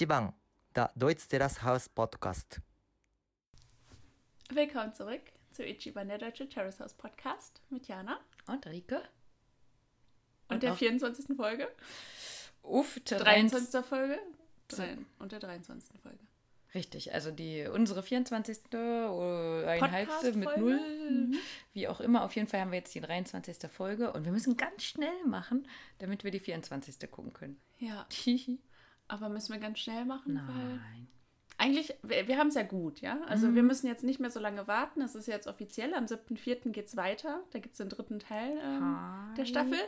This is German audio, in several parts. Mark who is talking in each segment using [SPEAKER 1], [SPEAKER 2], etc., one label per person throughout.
[SPEAKER 1] 1番 The Deutsch Terrace House Podcast.
[SPEAKER 2] Willkommen zurück zu Ichiban, der Deutsche Terrace House Podcast mit Jana
[SPEAKER 3] Und Rike?
[SPEAKER 2] und,
[SPEAKER 3] Und
[SPEAKER 2] der
[SPEAKER 3] auch-
[SPEAKER 2] 24. Folge.
[SPEAKER 3] Uff,
[SPEAKER 2] 23. Folge. Drein- Und der 23. Folge.
[SPEAKER 3] Richtig, also die unsere 24. oder ein halbste mit null,
[SPEAKER 2] Mhm.
[SPEAKER 3] wie auch immer. Auf jeden Fall haben wir jetzt die 23. Folge und wir müssen ganz schnell machen, damit wir die 24. gucken können.
[SPEAKER 2] Ja, aber müssen wir ganz schnell machen,
[SPEAKER 3] Nein.
[SPEAKER 2] eigentlich, wir, wir haben es ja gut, ja. Also
[SPEAKER 3] Mhm.
[SPEAKER 2] wir müssen jetzt nicht mehr so lange warten. Es ist jetzt offiziell. Am 7.4. geht es weiter. Da gibt es den dritten Teil ähm, der. Staffel.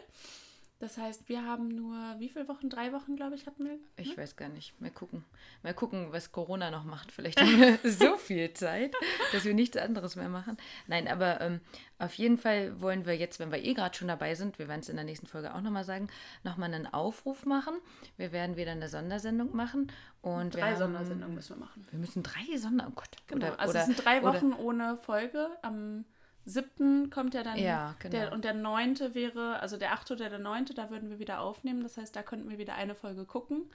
[SPEAKER 2] Das heißt, wir haben nur, wie viele Wochen? Drei Wochen, glaube ich, hatten wir.
[SPEAKER 3] Ich weiß gar nicht. Mal gucken. Mal gucken, was Corona noch macht. Vielleicht haben wir so viel Zeit, dass wir nichts anderes mehr machen. Nein, aber ähm, auf jeden Fall wollen wir jetzt, wenn wir eh gerade schon dabei sind, wir werden es in der nächsten Folge auch nochmal sagen, nochmal einen Aufruf machen. Wir werden wieder eine Sondersendung machen. Und
[SPEAKER 2] Drei
[SPEAKER 3] haben,
[SPEAKER 2] Sondersendungen müssen wir machen.
[SPEAKER 3] Wir müssen drei Sonder... Oh Gott.
[SPEAKER 2] Genau.
[SPEAKER 3] Oder,
[SPEAKER 2] also
[SPEAKER 3] oder,
[SPEAKER 2] es sind drei
[SPEAKER 3] oder-
[SPEAKER 2] Wochen ohne Folge. Am 7. kommt ja dann
[SPEAKER 3] Ja, genau.
[SPEAKER 2] der, und der 9. wäre, also der 8. oder der 9., da würden wir wieder aufnehmen. Das heißt, da könnten wir wieder eine Folge gucken.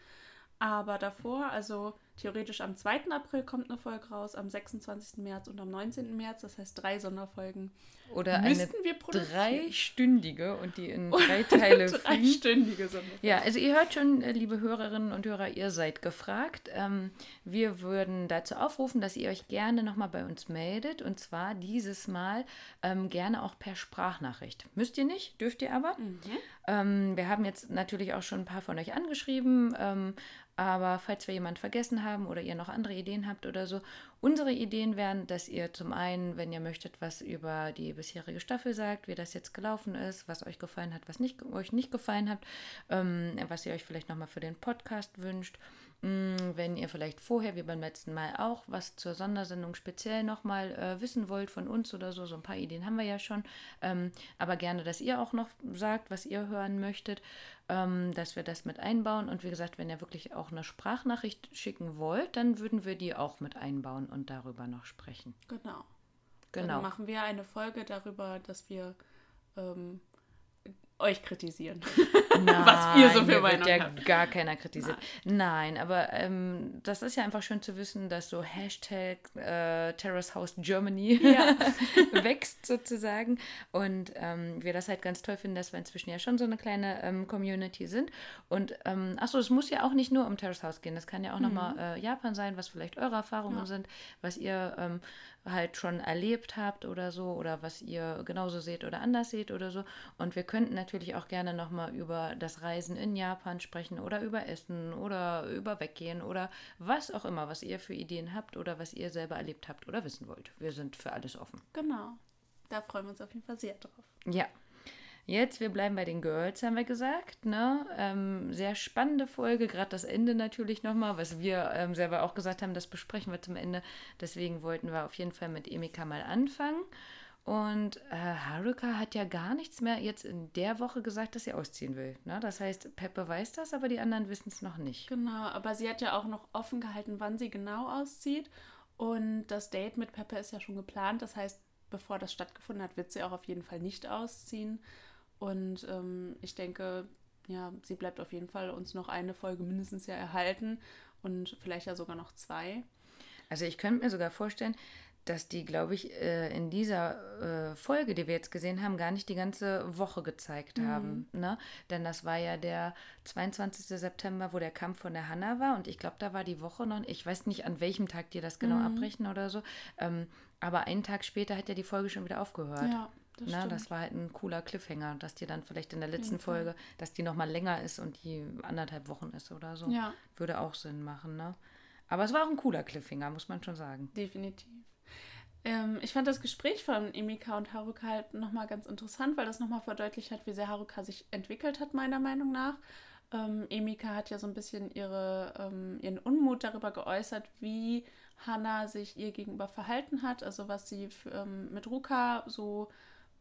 [SPEAKER 2] Aber davor, also theoretisch am 2. April kommt eine Folge raus, am 26. März und am 19. März. Das heißt, drei Sonderfolgen
[SPEAKER 3] oder eine
[SPEAKER 2] müssten wir produzieren.
[SPEAKER 3] dreistündige und die in drei Teile.
[SPEAKER 2] Dreistündige Sonderfolgen.
[SPEAKER 3] Ja, also ihr hört schon, äh, liebe Hörerinnen und Hörer, ihr seid gefragt. Ähm, wir würden dazu aufrufen, dass ihr euch gerne nochmal bei uns meldet. Und zwar dieses Mal ähm, gerne auch per Sprachnachricht. Müsst ihr nicht, dürft ihr aber.
[SPEAKER 2] Mhm.
[SPEAKER 3] Ähm, wir haben jetzt natürlich auch schon ein paar von euch angeschrieben. Aber falls wir jemanden vergessen haben oder ihr noch andere Ideen habt oder so, unsere Ideen wären, dass ihr zum einen, wenn ihr möchtet, was über die bisherige Staffel sagt, wie das jetzt gelaufen ist, was euch gefallen hat, was nicht, euch nicht gefallen hat, ähm, was ihr euch vielleicht nochmal für den Podcast wünscht. Mm, Wenn ihr vielleicht vorher, wie beim letzten Mal auch, was zur Sondersendung speziell nochmal äh, wissen wollt von uns oder so, so ein paar Ideen haben wir ja schon. Ähm, aber gerne, dass ihr auch noch sagt, was ihr hören möchtet, ähm, dass wir das mit einbauen. Und wie gesagt, wenn ihr wirklich auch eine Sprachnachricht schicken wollt, dann würden wir die auch mit einbauen und darüber noch sprechen.
[SPEAKER 2] Genau. Dann
[SPEAKER 3] Genau.
[SPEAKER 2] machen wir eine Folge darüber, dass wir ähm, euch kritisieren. Was ihr so für Meinung
[SPEAKER 3] ja gar keiner kritisiert. Nein, aber ähm, das ist ja einfach schön zu wissen, dass so Hashtag äh, Terrace House Germany
[SPEAKER 2] Ja.
[SPEAKER 3] wächst sozusagen. Und ähm, wir das halt ganz toll finden, dass wir inzwischen ja schon so eine kleine ähm, Community sind. Und ähm, achso, es muss ja auch nicht nur um Terrace House gehen. Das kann ja auch nochmal äh, Japan sein, was vielleicht eure Erfahrungen
[SPEAKER 2] Ja.
[SPEAKER 3] sind, was ihr ähm, halt schon erlebt habt oder so oder was ihr genauso seht oder anders seht oder so. Und wir könnten natürlich auch gerne nochmal über das Reisen in Japan sprechen oder über Essen oder über Weggehen oder was auch immer, was ihr für Ideen habt oder was ihr selber erlebt habt oder wissen wollt. Wir sind für alles offen.
[SPEAKER 2] Genau. Da freuen wir uns auf jeden Fall sehr drauf.
[SPEAKER 3] Ja. Jetzt, wir bleiben bei den Girls, haben wir gesagt. Ne? Ähm, sehr spannende Folge, gerade das Ende natürlich nochmal, was wir ähm, selber auch gesagt haben, das besprechen wir zum Ende. Deswegen wollten wir auf jeden Fall mit Emika mal anfangen. Und äh, Haruka hat ja gar nichts mehr jetzt in der Woche gesagt, dass sie ausziehen will. Ne? Das heißt, Peppe weiß das, aber die anderen wissen es noch nicht.
[SPEAKER 2] Genau, aber sie hat ja auch noch offen gehalten, wann sie genau auszieht. Und das Date mit Peppe ist ja schon geplant. Das heißt, bevor das stattgefunden hat, wird sie auch auf jeden Fall nicht ausziehen. Und ähm, ich denke, ja, sie bleibt auf jeden Fall uns noch eine Folge mindestens ja erhalten und vielleicht ja sogar noch zwei.
[SPEAKER 3] Also ich könnte mir sogar vorstellen, dass die, glaube ich, äh, in dieser äh, Folge, die wir jetzt gesehen haben, gar nicht die ganze Woche gezeigt haben. Ne? Denn das war ja der 22. September, wo der Kampf von der Hanna war. Und ich glaube, da war die Woche noch, ich weiß nicht, an welchem Tag die das genau abbrechen oder so. Ähm, aber einen Tag später hat ja die Folge schon wieder aufgehört.
[SPEAKER 2] Ja, das
[SPEAKER 3] Na,
[SPEAKER 2] stimmt.
[SPEAKER 3] das war halt ein cooler Cliffhanger, dass die dann vielleicht in der letzten. Folge, dass die nochmal länger ist und die anderthalb Wochen ist oder so.
[SPEAKER 2] Ja.
[SPEAKER 3] Würde auch Sinn machen, ne? Aber es war auch ein cooler Cliffhanger, muss man schon sagen.
[SPEAKER 2] Definitiv. Ähm, ich fand das Gespräch von Emika und Haruka halt nochmal ganz interessant, weil das nochmal verdeutlicht hat, wie sehr Haruka sich entwickelt hat, meiner Meinung nach. Ähm, Emika hat ja so ein bisschen ihre, ähm, ihren Unmut darüber geäußert, wie Hannah sich ihr gegenüber verhalten hat, also was sie ähm, mit Ruka so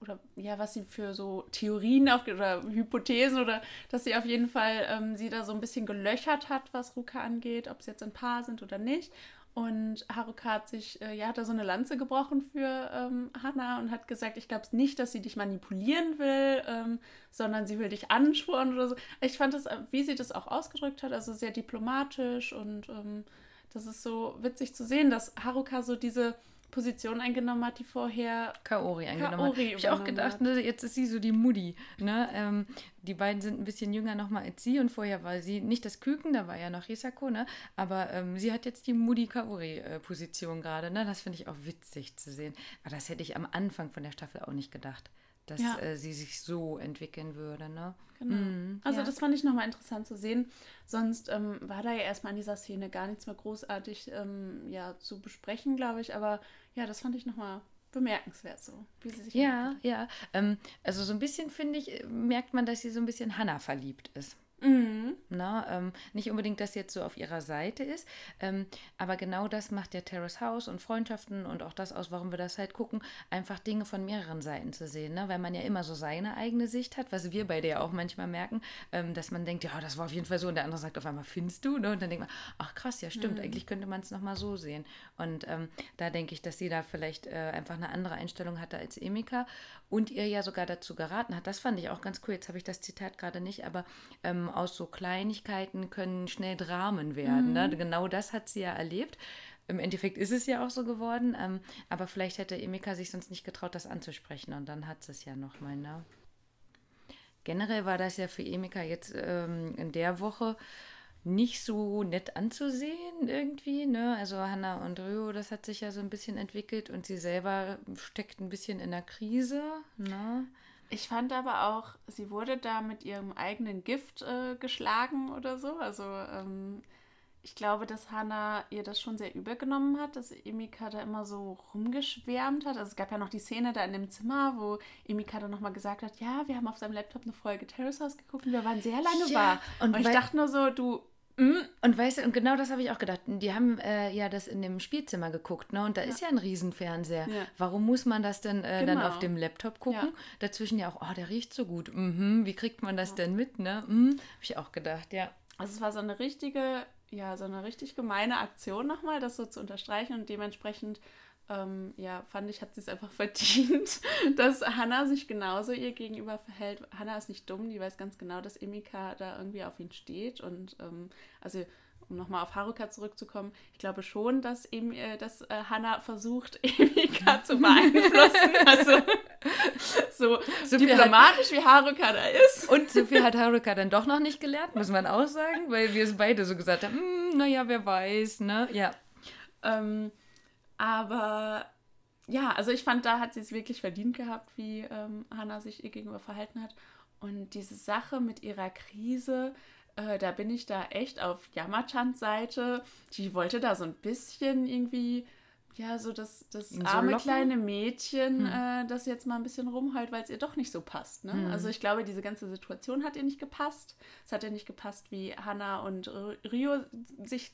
[SPEAKER 2] oder ja, was sie für so Theorien auf, oder Hypothesen oder dass sie auf jeden Fall ähm, sie da so ein bisschen gelöchert hat, was Ruka angeht, ob sie jetzt ein Paar sind oder nicht. Und Haruka hat sich, äh, ja, hat da so eine Lanze gebrochen für ähm, Hannah und hat gesagt, ich glaube nicht, dass sie dich manipulieren will, ähm, sondern sie will dich anspornen oder so. Ich fand das, äh, wie sie das auch ausgedrückt hat, also sehr diplomatisch und ähm, das ist so witzig zu sehen, dass Haruka so diese Position eingenommen hat, die vorher
[SPEAKER 3] Kaori eingenommen Kaori hat. Hab ich auch gedacht, ne, jetzt ist sie so die Mutti. Ne? Ähm, die beiden sind ein bisschen jünger nochmal als sie und vorher war sie nicht das Küken, da war ja noch Risako, ne? aber ähm, sie hat jetzt die Mutti Kaori-Position gerade. Ne? Das finde ich auch witzig zu sehen. Aber das hätte ich am Anfang von der Staffel auch nicht gedacht dass ja. äh, sie sich so entwickeln würde. Ne?
[SPEAKER 2] Genau. Mhm, also ja. das fand ich nochmal interessant zu sehen. Sonst ähm, war da ja erstmal in dieser Szene gar nichts mehr großartig ähm, ja, zu besprechen, glaube ich. Aber ja, das fand ich nochmal bemerkenswert so, wie sie sich
[SPEAKER 3] Ja, ja. Ähm, also so ein bisschen, finde ich, merkt man, dass sie so ein bisschen Hannah verliebt ist.
[SPEAKER 2] Mhm.
[SPEAKER 3] Na, ähm, nicht unbedingt, dass sie jetzt so auf ihrer Seite ist, ähm, aber genau das macht ja Terrace House und Freundschaften und auch das aus, warum wir das halt gucken, einfach Dinge von mehreren Seiten zu sehen, ne? weil man ja immer so seine eigene Sicht hat, was wir beide ja auch manchmal merken, ähm, dass man denkt, ja, das war auf jeden Fall so und der andere sagt auf einmal, findest du? Ne? Und dann denkt man, ach krass, ja stimmt, mhm. eigentlich könnte man es nochmal so sehen. Und ähm, da denke ich, dass sie da vielleicht äh, einfach eine andere Einstellung hatte als Emika und ihr ja sogar dazu geraten hat. Das fand ich auch ganz cool. Jetzt habe ich das Zitat gerade nicht, aber ähm, aus so Kleinigkeiten können schnell Dramen werden. Ne? Mhm. Ne? Genau das hat sie ja erlebt. Im Endeffekt ist es ja auch so geworden, ähm, aber vielleicht hätte Emika sich sonst nicht getraut, das anzusprechen und dann hat sie es ja nochmal. Ne? Generell war das ja für Emika jetzt ähm, in der Woche nicht so nett anzusehen irgendwie. Ne? Also Hannah und Ryo, das hat sich ja so ein bisschen entwickelt und sie selber steckt ein bisschen in der Krise. Ne?
[SPEAKER 2] Ich fand aber auch, sie wurde da mit ihrem eigenen Gift äh, geschlagen oder so. Also ähm, ich glaube, dass Hannah ihr das schon sehr übergenommen hat, dass Emika da immer so rumgeschwärmt hat. Also es gab ja noch die Szene da in dem Zimmer, wo Emika dann nochmal gesagt hat, ja, wir haben auf seinem Laptop eine Folge Terrace House geguckt und wir waren sehr lange ja, wach. Und, und ich dachte nur so, du.
[SPEAKER 3] Und weißt du, und genau das habe ich auch gedacht. Die haben äh, ja das in dem Spielzimmer geguckt, ne? Und da ja. ist ja ein Riesenfernseher. Ja. Warum muss man das denn äh, genau. dann auf dem Laptop gucken? Ja. Dazwischen ja auch, oh, der riecht so gut. Mhm, wie kriegt man das denn mit, ne? Mhm, habe ich auch gedacht, ja.
[SPEAKER 2] Also es war so eine richtige, ja, so eine richtig gemeine Aktion nochmal, das so zu unterstreichen und dementsprechend ähm, ja, fand ich, hat sie es einfach verdient, dass Hannah sich genauso ihr gegenüber verhält. Hannah ist nicht dumm, die weiß ganz genau, dass Emika da irgendwie auf ihn steht. Und ähm, also, um nochmal auf Haruka zurückzukommen, ich glaube schon, dass, äh, dass äh, Hannah versucht, Emika zu beeinflussen. Also so, so diplomatisch wie Haruka da ist.
[SPEAKER 3] Und so viel hat Haruka dann doch noch nicht gelernt, muss man auch sagen, weil wir es beide so gesagt haben, hm, naja, wer weiß, ne? Ja.
[SPEAKER 2] Ähm, aber ja, also ich fand, da hat sie es wirklich verdient gehabt, wie ähm, Hannah sich ihr gegenüber verhalten hat. Und diese Sache mit ihrer Krise, äh, da bin ich da echt auf Yamachans Seite. Die wollte da so ein bisschen irgendwie ja, so das, das so arme locken? kleine Mädchen, hm. äh, das jetzt mal ein bisschen rumheult, weil es ihr doch nicht so passt. Ne? Hm. Also ich glaube, diese ganze Situation hat ihr nicht gepasst. Es hat ihr nicht gepasst, wie Hannah und Rio sich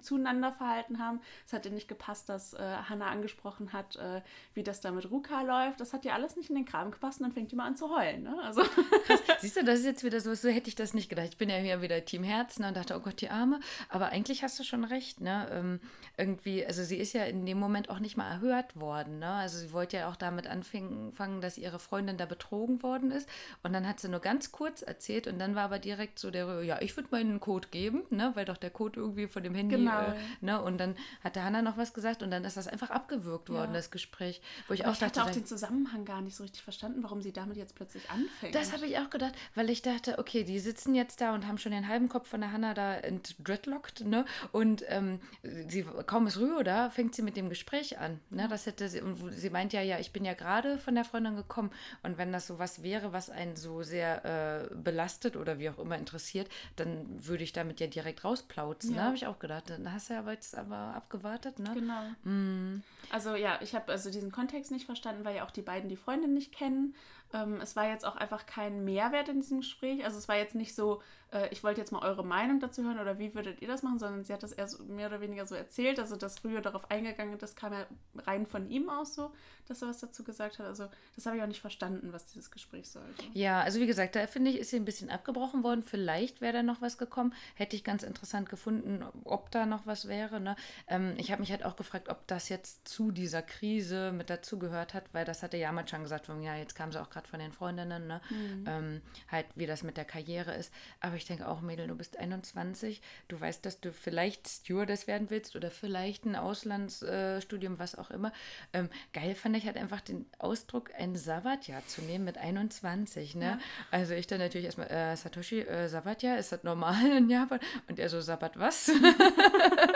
[SPEAKER 2] zueinander verhalten haben. Es hat ihr nicht gepasst, dass äh, Hannah angesprochen hat, äh, wie das da mit Ruka läuft. Das hat ihr alles nicht in den Kram gepasst und dann fängt die mal an zu heulen. Ne? Also.
[SPEAKER 3] Siehst du, das ist jetzt wieder so, so hätte ich das nicht gedacht. Ich bin ja hier wieder Team Herzen und dachte, oh Gott, die Arme. Aber eigentlich hast du schon recht. Ne? Ähm, irgendwie, also sie ist ja in dem Moment auch nicht mal erhört worden. Ne? Also sie wollte ja auch damit anfangen, dass ihre Freundin da betrogen worden ist. Und dann hat sie nur ganz kurz erzählt und dann war aber direkt so der, ja, ich würde meinen Code geben, ne? weil doch der Code irgendwie von dem Handy, genau. äh, ne? Und dann hatte Hannah noch was gesagt und dann ist das einfach abgewürgt worden, ja. das Gespräch.
[SPEAKER 2] Wo ich aber auch ich dachte, hatte auch den Zusammenhang gar nicht so richtig verstanden, warum sie damit jetzt plötzlich anfängt.
[SPEAKER 3] Das habe ich auch gedacht, weil ich dachte, okay, die sitzen jetzt da und haben schon den halben Kopf von der Hannah da entdreadlockt, ne? Und ähm, sie, kaum ist Rühe da, fängt sie mit dem Gespräch an. Ne? Das hätte sie, und sie meint ja, ja, ich bin ja gerade von der Freundin gekommen und wenn das so was wäre, was einen so sehr äh, belastet oder wie auch immer interessiert, dann würde ich damit ja direkt rausplauzen. Ne? Ja. Da habe ich auch gedacht. Dann hast du ja aber jetzt aber abgewartet, ne?
[SPEAKER 2] Genau. Mm. Also ja, ich habe also diesen Kontext nicht verstanden, weil ja auch die beiden die Freundin nicht kennen. Ähm, es war jetzt auch einfach kein Mehrwert in diesem Gespräch. Also es war jetzt nicht so, äh, ich wollte jetzt mal eure Meinung dazu hören oder wie würdet ihr das machen, sondern sie hat das eher so, mehr oder weniger so erzählt, also dass Rühe darauf eingegangen sagen, das kam ja rein von ihm aus so, dass er was dazu gesagt hat. Also das habe ich auch nicht verstanden, was dieses Gespräch sollte.
[SPEAKER 3] Ja, also wie gesagt, da finde ich, ist sie ein bisschen abgebrochen worden. Vielleicht wäre da noch was gekommen. Hätte ich ganz interessant gefunden, ob da noch was wäre. Ne? Ähm, ich habe mich halt auch gefragt, ob das jetzt zu dieser Krise mit dazugehört hat, weil das hatte Jamat schon gesagt, von, ja, jetzt kam sie auch gerade von den Freundinnen, ne? Mhm. Ähm, halt, wie das mit der Karriere ist. Aber ich denke auch, Mädel, du bist 21, du weißt, dass du vielleicht Stewardess werden willst oder vielleicht ein Auslandsstudium, äh, was auch immer. Ähm, geil fand ich halt einfach den Ausdruck, ein Sabbatjahr zu nehmen mit 21. Ne? Ja. Also ich dann natürlich erstmal, äh, Satoshi, äh, Sabbatjahr, ist das normal in Japan? Und er so, Sabbat was?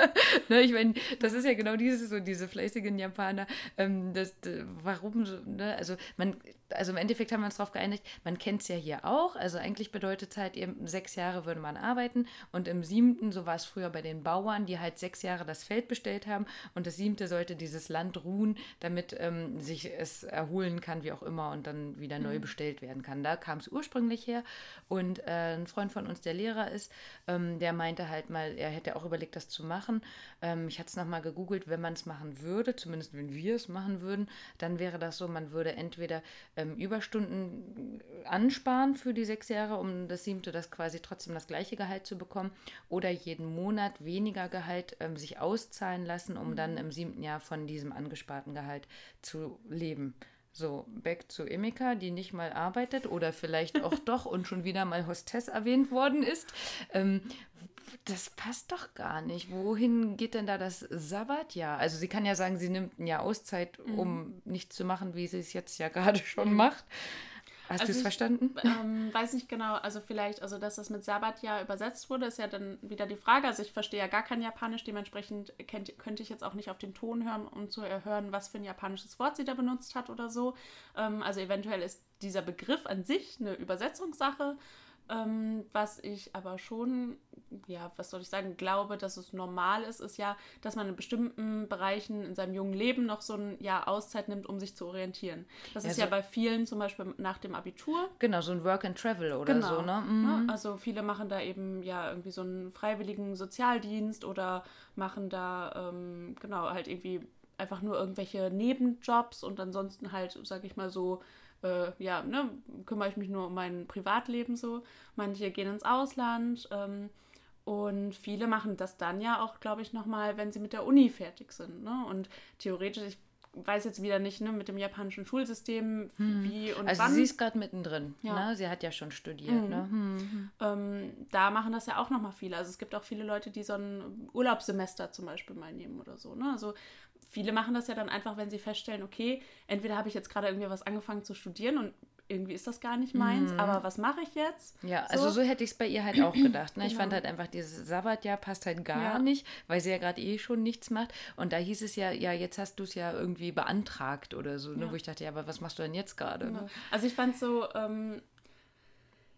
[SPEAKER 3] ne, ich meine, das ist ja genau dieses, so diese fleißigen Japaner. Ähm, das, warum so, ne? Also man also im Endeffekt haben wir uns darauf geeinigt, man kennt es ja hier auch. Also eigentlich bedeutet es halt, eben sechs Jahre würde man arbeiten und im siebten, so war es früher bei den Bauern, die halt sechs Jahre das Feld bestellt haben und das siebte sollte dieses Land ruhen, damit ähm, sich es erholen kann, wie auch immer, und dann wieder neu mhm. bestellt werden kann. Da kam es ursprünglich her und äh, ein Freund von uns, der Lehrer ist, ähm, der meinte halt mal, er hätte auch überlegt, das zu machen. Ähm, ich hatte es nochmal gegoogelt, wenn man es machen würde, zumindest wenn wir es machen würden, dann wäre das so, man würde entweder ähm, Überstunden ansparen für die sechs Jahre, um das siebte das quasi trotzdem das gleiche Gehalt zu bekommen oder jeden Monat weniger Gehalt ähm, sich auszahlen lassen, um dann im siebten Jahr von diesem angesparten Gehalt zu leben. So, back zu Emika, die nicht mal arbeitet oder vielleicht auch doch und schon wieder mal Hostess erwähnt worden ist. Ähm, das passt doch gar nicht. Wohin geht denn da das Sabbatjahr? Also sie kann ja sagen, sie nimmt ein Jahr Auszeit, um mhm. nichts zu machen, wie sie es jetzt ja gerade schon mhm. macht. Hast also du es verstanden?
[SPEAKER 2] Ähm, weiß nicht genau. Also vielleicht, also dass das mit Sabbatjahr übersetzt wurde, ist ja dann wieder die Frage. Also ich verstehe ja gar kein Japanisch, dementsprechend kennt, könnte ich jetzt auch nicht auf den Ton hören, um zu hören, was für ein japanisches Wort sie da benutzt hat oder so. Ähm, also eventuell ist dieser Begriff an sich eine Übersetzungssache. Ähm, was ich aber schon, ja, was soll ich sagen, glaube, dass es normal ist, ist ja, dass man in bestimmten Bereichen in seinem jungen Leben noch so ein Jahr Auszeit nimmt, um sich zu orientieren. Das ja, ist so ja bei vielen zum Beispiel nach dem Abitur.
[SPEAKER 3] Genau, so ein Work and Travel oder genau, so, ne?
[SPEAKER 2] Mhm. Also viele machen da eben ja irgendwie so einen freiwilligen Sozialdienst oder machen da, ähm, genau, halt irgendwie einfach nur irgendwelche Nebenjobs und ansonsten halt, sag ich mal so, äh, ja, ne, kümmere ich mich nur um mein Privatleben so. Manche gehen ins Ausland ähm, und viele machen das dann ja auch, glaube ich, nochmal, wenn sie mit der Uni fertig sind. Ne? Und theoretisch, ich weiß jetzt wieder nicht, ne, mit dem japanischen Schulsystem, hm. wie und
[SPEAKER 3] also
[SPEAKER 2] wann.
[SPEAKER 3] Also sie ist gerade mittendrin, ja. ne? Sie hat ja schon studiert, mhm. ne?
[SPEAKER 2] Hm. Ähm, da machen das ja auch nochmal viele. Also es gibt auch viele Leute, die so ein Urlaubssemester zum Beispiel mal nehmen oder so, ne? Also viele machen das ja dann einfach, wenn sie feststellen, okay, entweder habe ich jetzt gerade irgendwie was angefangen zu studieren und irgendwie ist das gar nicht meins, mhm. aber was mache ich jetzt?
[SPEAKER 3] Ja, so. also so hätte ich es bei ihr halt auch gedacht. Ne? genau. Ich fand halt einfach, dieses Sabbatjahr passt halt gar ja. nicht, weil sie ja gerade eh schon nichts macht. Und da hieß es ja, ja, jetzt hast du es ja irgendwie beantragt oder so, ne? wo ich dachte, ja, aber was machst du denn jetzt gerade?
[SPEAKER 2] Genau. Also ich fand so, ähm,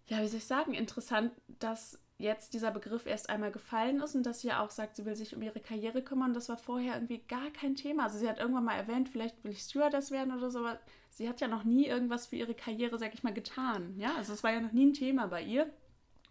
[SPEAKER 2] ja, wie soll ich sagen, interessant, dass jetzt dieser Begriff erst einmal gefallen ist und dass sie ja auch sagt, sie will sich um ihre Karriere kümmern. Das war vorher irgendwie gar kein Thema. Also sie hat irgendwann mal erwähnt, vielleicht will ich Stewardess werden oder so, aber sie hat ja noch nie irgendwas für ihre Karriere, sag ich mal, getan. Ja, also es war ja noch nie ein Thema bei ihr.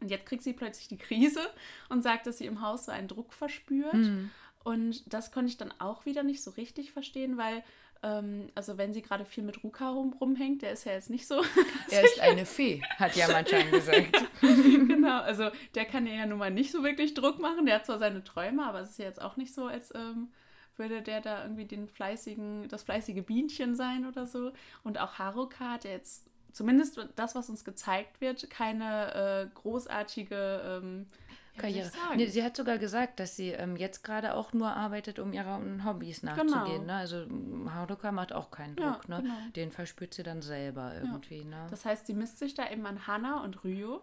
[SPEAKER 2] Und jetzt kriegt sie plötzlich die Krise und sagt, dass sie im Haus so einen Druck verspürt. Mhm. Und das konnte ich dann auch wieder nicht so richtig verstehen, weil ähm, also wenn sie gerade viel mit Ruka rum, rumhängt, der ist ja jetzt nicht so.
[SPEAKER 3] Er ist eine Fee, hat ja manchmal gesagt.
[SPEAKER 2] genau, also der kann ja nun mal nicht so wirklich Druck machen. Der hat zwar seine Träume, aber es ist ja jetzt auch nicht so, als ähm, würde der da irgendwie den fleißigen, das fleißige Bienchen sein oder so. Und auch Haruka hat ja jetzt zumindest das, was uns gezeigt wird, keine äh, großartige ähm,
[SPEAKER 3] Karriere. Nee, sie hat sogar gesagt, dass sie ähm, jetzt gerade auch nur arbeitet, um ihren Hobbys nachzugehen. Genau. Ne? Also Haruka macht auch keinen Druck. Ja, ne? Genau. Den verspürt sie dann selber irgendwie. Ja. Ne?
[SPEAKER 2] Das heißt, sie misst sich da eben an Hana und Ryo,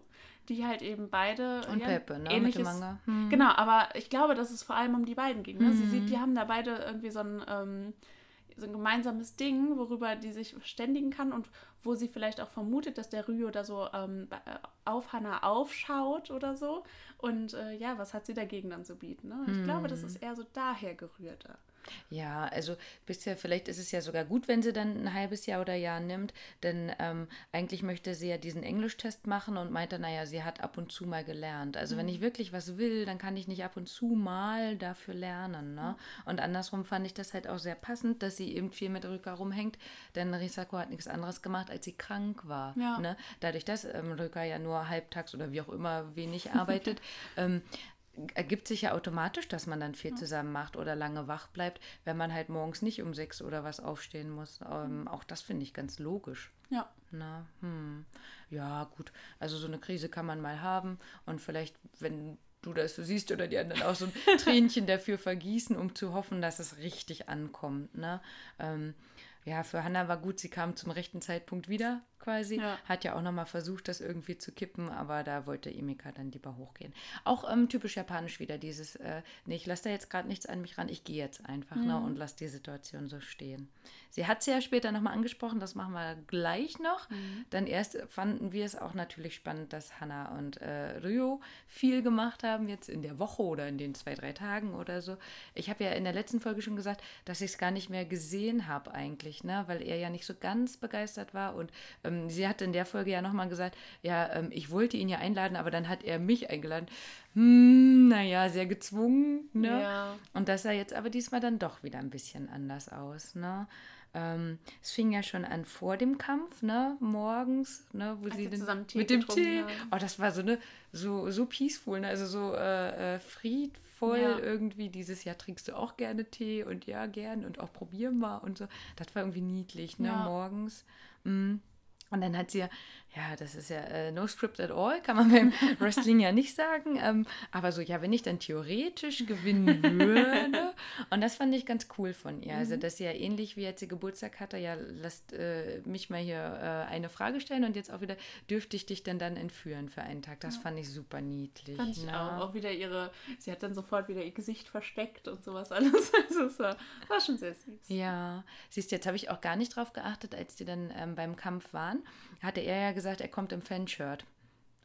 [SPEAKER 2] die halt eben beide
[SPEAKER 3] und ja, Pepe, ne? ähnliches.
[SPEAKER 2] Hm. Genau, aber ich glaube, dass es vor allem um die beiden ging. Ne? Hm. Sie sieht, die haben da beide irgendwie so ein ähm, so ein gemeinsames Ding, worüber die sich verständigen kann und wo sie vielleicht auch vermutet, dass der Ryo da so ähm, äh, auf Hannah aufschaut oder so. Und äh, ja, was hat sie dagegen dann zu bieten? Ne? Ich hm. glaube, das ist eher so daher gerührter.
[SPEAKER 3] Ja, also bisher, vielleicht ist es ja sogar gut, wenn sie dann ein halbes Jahr oder Jahr nimmt, denn ähm, eigentlich möchte sie ja diesen Englischtest machen und meinte, naja, sie hat ab und zu mal gelernt. Also mhm. wenn ich wirklich was will, dann kann ich nicht ab und zu mal dafür lernen. Ne? Mhm. Und andersrum fand ich das halt auch sehr passend, dass sie eben viel mit Rücker rumhängt, denn Risako hat nichts anderes gemacht, als sie krank war. Ja. Ne? Dadurch, dass ähm, Rücker ja nur halbtags oder wie auch immer wenig arbeitet, ähm, ergibt sich ja automatisch, dass man dann viel zusammen macht oder lange wach bleibt, wenn man halt morgens nicht um sechs oder was aufstehen muss. Ähm, auch das finde ich ganz logisch.
[SPEAKER 2] Ja.
[SPEAKER 3] Na, hm. Ja, gut. Also so eine Krise kann man mal haben und vielleicht, wenn du das so siehst oder die anderen auch so ein Tränchen dafür vergießen, um zu hoffen, dass es richtig ankommt. Ne? Ähm, ja, für Hannah war gut, sie kam zum rechten Zeitpunkt wieder quasi. Ja. Hat ja auch nochmal versucht, das irgendwie zu kippen, aber da wollte Emika dann lieber hochgehen. Auch ähm, typisch japanisch wieder dieses, äh, nee, ich lasse da jetzt gerade nichts an mich ran, ich gehe jetzt einfach ne, mhm. ne, und lasse die Situation so stehen. Sie hat es ja später nochmal angesprochen, das machen wir gleich noch. Mhm. Dann erst fanden wir es auch natürlich spannend, dass Hannah und äh, Ryo viel gemacht haben, jetzt in der Woche oder in den zwei, drei Tagen oder so. Ich habe ja in der letzten Folge schon gesagt, dass ich es gar nicht mehr gesehen habe eigentlich, ne, weil er ja nicht so ganz begeistert war und ähm, sie hat in der Folge ja nochmal gesagt, ja, ähm, ich wollte ihn ja einladen, aber dann hat er mich eingeladen. Hm, naja, sehr gezwungen, ne? Ja. Und das sah jetzt aber diesmal dann doch wieder ein bisschen anders aus, ne? Ähm, es fing ja schon an vor dem Kampf, ne, morgens, ne, wo Als sie den, mit dem Tee. Haben. Oh, das war so ne, so so peaceful, ne, also so äh, äh, friedvoll ja. irgendwie. Dieses Jahr trinkst du auch gerne Tee und ja gern und auch probier mal und so. Das war irgendwie niedlich, ne, ja. morgens. Mhm. Und dann hat sie ja ja, das ist ja äh, no script at all, kann man beim Wrestling ja nicht sagen. Ähm, aber so, ja, wenn ich dann theoretisch gewinnen würde. und das fand ich ganz cool von ihr. Also, mhm. dass sie ja ähnlich wie jetzt sie Geburtstag hatte, ja, lasst äh, mich mal hier äh, eine Frage stellen und jetzt auch wieder, dürfte ich dich denn dann entführen für einen Tag? Das ja. fand ich super niedlich.
[SPEAKER 2] Fand ich auch. Auch wieder ihre, sie hat dann sofort wieder ihr Gesicht versteckt und sowas alles. Also, es war, war schon sehr süß.
[SPEAKER 3] Ja, siehst du, jetzt habe ich auch gar nicht drauf geachtet, als die dann ähm, beim Kampf waren. Hatte er ja gesagt, gesagt, er kommt im Fanshirt.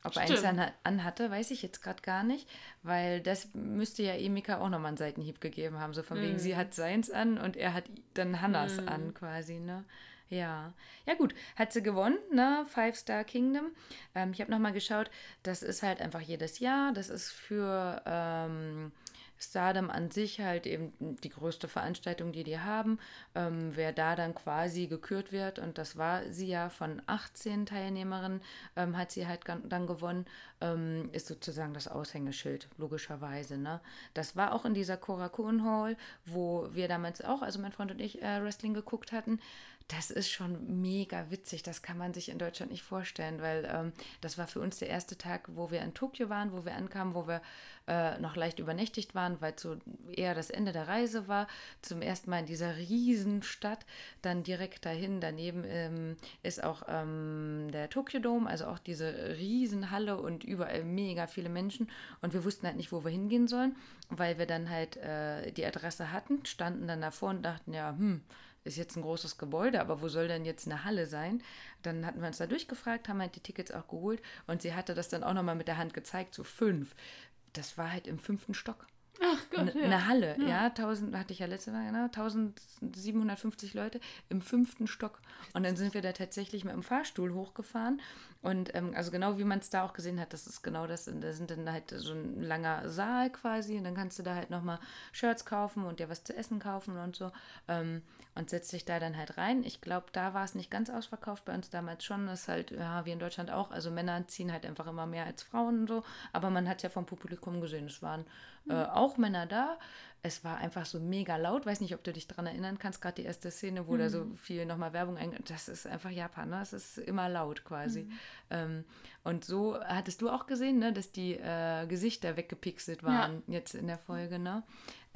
[SPEAKER 3] Ob er eins an, anhatte, weiß ich jetzt gerade gar nicht, weil das müsste ja Emika auch nochmal einen Seitenhieb gegeben haben. So von mm. wegen, sie mhm. hat seins an und er hat dann Hannas mm. an quasi, ne? Ja. Ja, gut. Hat sie gewonnen, ne? Five Star Kingdom. Ähm, ich habe nochmal geschaut, das ist halt einfach jedes Jahr. Das ist für. Ähm, Stardom an sich halt eben die größte Veranstaltung, die die haben. Ähm, wer da dann quasi gekürt wird, und das war sie ja von 18 Teilnehmerinnen, ähm, hat sie halt dann gewonnen, ähm, ist sozusagen das Aushängeschild, logischerweise. Ne? Das war auch in dieser Korakuen Hall, wo wir damals auch, also mein Freund und ich, äh, Wrestling geguckt hatten das ist schon mega witzig. Das kann man sich in Deutschland nicht vorstellen, weil ähm, das war für uns der erste Tag, wo wir in Tokio waren, wo wir ankamen, wo wir äh, noch leicht übernächtigt waren, weil so eher das Ende der Reise war. Zum ersten Mal in dieser Riesenstadt. Dann direkt dahin, daneben ähm, ist auch ähm, der Tokyo Dome, also auch diese Riesenhalle und überall mega viele Menschen. Und wir wussten halt nicht, wo wir hingehen sollen, weil wir dann halt äh, die Adresse hatten, standen dann davor und dachten, ja, hm, ist jetzt ein großes Gebäude, aber wo soll denn jetzt eine Halle sein? Dann hatten wir uns da durchgefragt, haben halt die Tickets auch geholt und sie hatte das dann auch nochmal mit der Hand gezeigt, so fünf. Das war halt im fünften Stock.
[SPEAKER 2] Ach Gott,
[SPEAKER 3] ja. Eine Halle, ja. ja, 1000, hatte ich ja letzte Mal, ne? 1750 Leute im fünften Stock. Und dann sind wir da tatsächlich mit dem Fahrstuhl hochgefahren. Und ähm, also genau wie man es da auch gesehen hat, das ist genau das. Da sind dann halt so ein langer Saal quasi. Und dann kannst du da halt nochmal Shirts kaufen und dir was zu essen kaufen und so. Ähm, und setzt dich da dann halt rein. Ich glaube, da war es nicht ganz ausverkauft, bei uns damals schon. Das ist halt, ja, wie in Deutschland auch. Also Männer ziehen halt einfach immer mehr als Frauen und so. Aber man hat es ja vom Publikum gesehen. Es waren äh, mhm. auch Männer da. Es war einfach so mega laut. Weiß nicht, ob du dich daran erinnern kannst, gerade die erste Szene, wo mhm. da so mhm. viel nochmal Werbung eingeht. Das ist einfach Japan, ne? Es ist immer laut quasi. Mhm. Ähm, und so hattest du auch gesehen, ne, dass die äh, Gesichter weggepixelt waren ja. jetzt in der Folge, ne?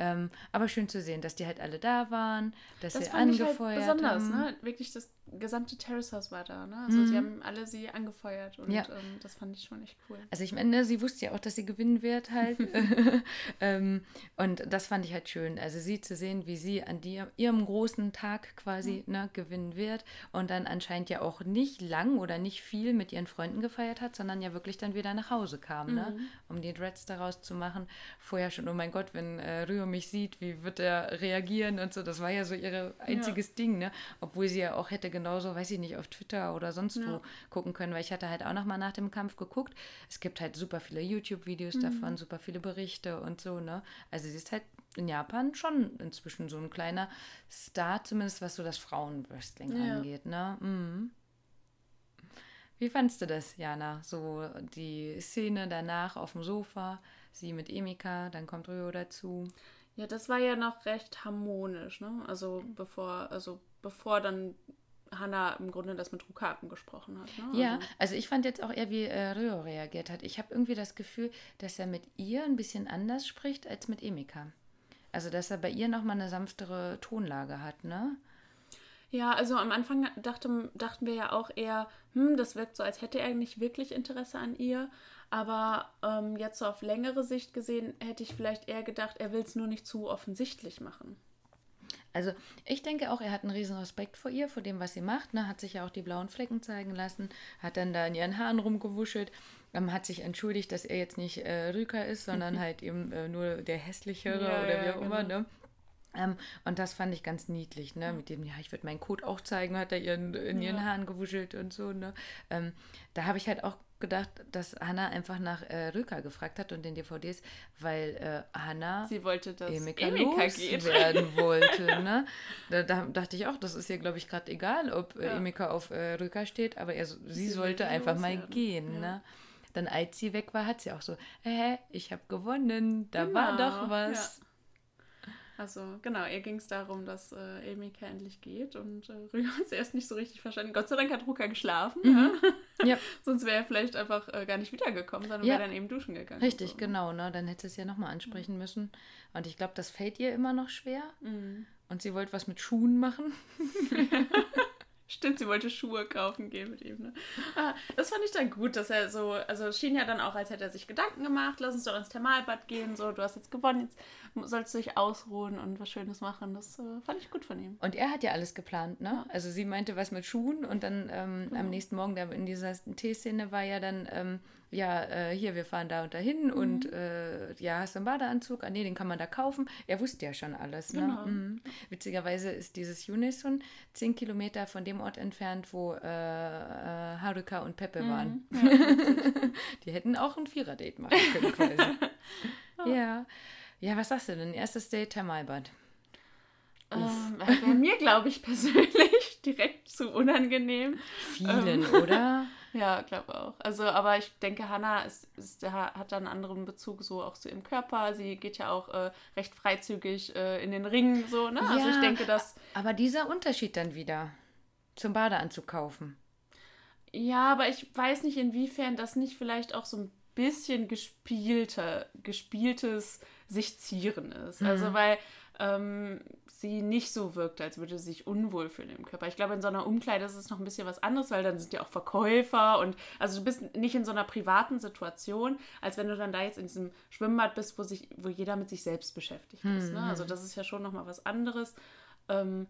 [SPEAKER 3] Ähm, aber schön zu sehen, dass die halt alle da waren, dass das sie fand angefeuert halt besonders,
[SPEAKER 2] haben. ne? Wirklich das gesamte Terrace House war da, ne? Also mhm. sie haben alle sie angefeuert und ja. ähm, das fand ich schon echt cool.
[SPEAKER 3] Also ich meine, sie wusste ja auch, dass sie gewinnen wird halt. ähm, und das fand ich halt schön. Also sie zu sehen, wie sie an die, ihrem großen Tag quasi mhm. ne, gewinnen wird und dann anscheinend ja auch nicht lang oder nicht viel mit ihren Freunden gefeiert hat, sondern ja wirklich dann wieder nach Hause kam, ne? um die Dreads daraus zu machen. Vorher schon, oh mein Gott, wenn äh, Rio mich sieht, wie wird er reagieren und so. Das war ja so ihr einziges Ding, ne? Obwohl sie ja auch hätte genauso, weiß ich nicht, auf Twitter oder sonst wo gucken können, weil ich hatte halt auch noch mal nach dem Kampf geguckt. Es gibt halt super viele YouTube-Videos davon, super viele Berichte und so, ne? Also sie ist halt in Japan schon inzwischen so ein kleiner Star, zumindest was so das Frauenwrestling
[SPEAKER 2] Ja.
[SPEAKER 3] angeht, ne? Mhm. Wie fandst du das, Jana? So die Szene danach auf dem Sofa, sie mit Emika, dann kommt Ryo dazu.
[SPEAKER 2] Ja, das war ja noch recht harmonisch, ne? Also bevor, also bevor dann Hannah im Grunde das mit Rukaken gesprochen hat. Ne?
[SPEAKER 3] Ja,
[SPEAKER 2] Also,
[SPEAKER 3] also ich fand jetzt auch eher, wie äh, Ryo reagiert hat. Ich habe irgendwie das Gefühl, dass er mit ihr ein bisschen anders spricht als mit Emika. Also, dass er bei ihr nochmal eine sanftere Tonlage hat, ne?
[SPEAKER 2] ja, also am Anfang dachte, dachten wir ja auch eher, hm, das wirkt so, als hätte er nicht wirklich Interesse an ihr. Aber ähm, jetzt so auf längere Sicht gesehen, hätte ich vielleicht eher gedacht, er will es nur nicht zu offensichtlich machen.
[SPEAKER 3] Also ich denke auch, er hat einen riesen Respekt vor ihr, vor dem, was sie macht. Ne? Hat sich ja auch die blauen Flecken zeigen lassen, hat dann da in ihren Haaren rumgewuschelt, ähm, hat sich entschuldigt, dass er jetzt nicht äh, Rüker ist, sondern halt eben äh, nur der hässlichere
[SPEAKER 2] Ja,
[SPEAKER 3] oder wie
[SPEAKER 2] ja,
[SPEAKER 3] auch immer.
[SPEAKER 2] genau.
[SPEAKER 3] Ne? Ähm, und das fand ich ganz niedlich, ne? Mit dem, ja, ich würde meinen Code auch zeigen, hat er ihren, in ihren
[SPEAKER 2] Ja.
[SPEAKER 3] Haaren gewuschelt und so, ne? Ähm, da habe ich halt auch gedacht, dass Hannah einfach nach äh, Rüker gefragt hat und den DVDs, weil äh, Hannah
[SPEAKER 2] Sie wollte, dass
[SPEAKER 3] Emika,
[SPEAKER 2] Emika geht.
[SPEAKER 3] loswerden wollte. Ne? Da, da dachte ich auch, das ist ihr, glaube ich, gerade egal, ob äh,
[SPEAKER 2] Ja.
[SPEAKER 3] Emika auf äh, Rücker steht, aber er, sie,
[SPEAKER 2] Sie
[SPEAKER 3] sollte einfach mal gehen.
[SPEAKER 2] Ja.
[SPEAKER 3] Ne? Dann, als sie weg war, hat sie auch so, hä, ich habe gewonnen, da war
[SPEAKER 2] Genau,
[SPEAKER 3] doch was.
[SPEAKER 2] Also genau, ihr ging es darum, dass äh, Emika endlich geht und äh, Ryo hat es erst nicht so richtig verstanden. Gott sei Dank hat Ruka geschlafen, ne?
[SPEAKER 3] Ja,
[SPEAKER 2] sonst wäre er vielleicht einfach äh, gar nicht wiedergekommen, sondern
[SPEAKER 3] Ja.
[SPEAKER 2] wäre dann eben duschen gegangen.
[SPEAKER 3] richtig,
[SPEAKER 2] so.
[SPEAKER 3] genau. Ne? Dann hätte es ja nochmal ansprechen müssen. Und ich glaube, das fällt ihr immer noch schwer.
[SPEAKER 2] Mhm.
[SPEAKER 3] Und sie wollte was mit Schuhen machen.
[SPEAKER 2] Stimmt, sie wollte Schuhe kaufen gehen mit ihm. Ne? Ah, das fand ich dann gut, dass er so, also es schien ja dann auch, als hätte er sich Gedanken gemacht, lass uns doch ins Thermalbad gehen, so, du hast jetzt gewonnen, jetzt sollst du dich ausruhen und was Schönes machen. Das äh, fand ich gut von ihm.
[SPEAKER 3] Und er hat ja alles geplant, ne? Also sie meinte was mit Schuhen und dann ähm, am nächsten Morgen da in dieser Teeszene war ja dann, ähm, ja, äh, hier, wir fahren da und dahin und äh, ja, hast du einen Badeanzug? Ah nee, den kann man da kaufen. Er wusste ja schon alles, ne?
[SPEAKER 2] Genau.
[SPEAKER 3] Mhm. Witzigerweise ist dieses Unison zehn Kilometer von dem Ort entfernt, wo äh, äh, Haruka und Peppe waren. Die hätten auch ein Vierer-Date machen können quasi. ja. Ja, was sagst du denn? Erstes Date Thermalbad.
[SPEAKER 2] Ähm, Wäre mir, glaube ich, persönlich direkt zu unangenehm.
[SPEAKER 3] Vielen, oder?
[SPEAKER 2] Ja, glaube auch. Also, aber ich denke, Hannah ist, ist, hat da einen anderen Bezug so auch zu ihrem Körper. Sie geht ja auch äh, recht freizügig äh, in den Ring, so, ne? Also ich
[SPEAKER 3] Ja,
[SPEAKER 2] denke, dass.
[SPEAKER 3] Aber dieser Unterschied dann wieder zum Badeanzug kaufen.
[SPEAKER 2] Ja, aber ich weiß nicht, inwiefern das nicht vielleicht auch so ein bisschen gespielte, gespieltes sich zieren ist. Also, weil ähm, sie nicht so wirkt, als würde sie sich unwohl fühlen im Körper. Ich glaube, in so einer Umkleide ist es noch ein bisschen was anderes, weil dann sind ja auch Verkäufer und also du bist nicht in so einer privaten Situation, als wenn du dann da jetzt in diesem Schwimmbad bist, wo sich, wo jeder mit sich selbst beschäftigt ist. Ne? Also das ist ja schon nochmal was anderes. Ähm,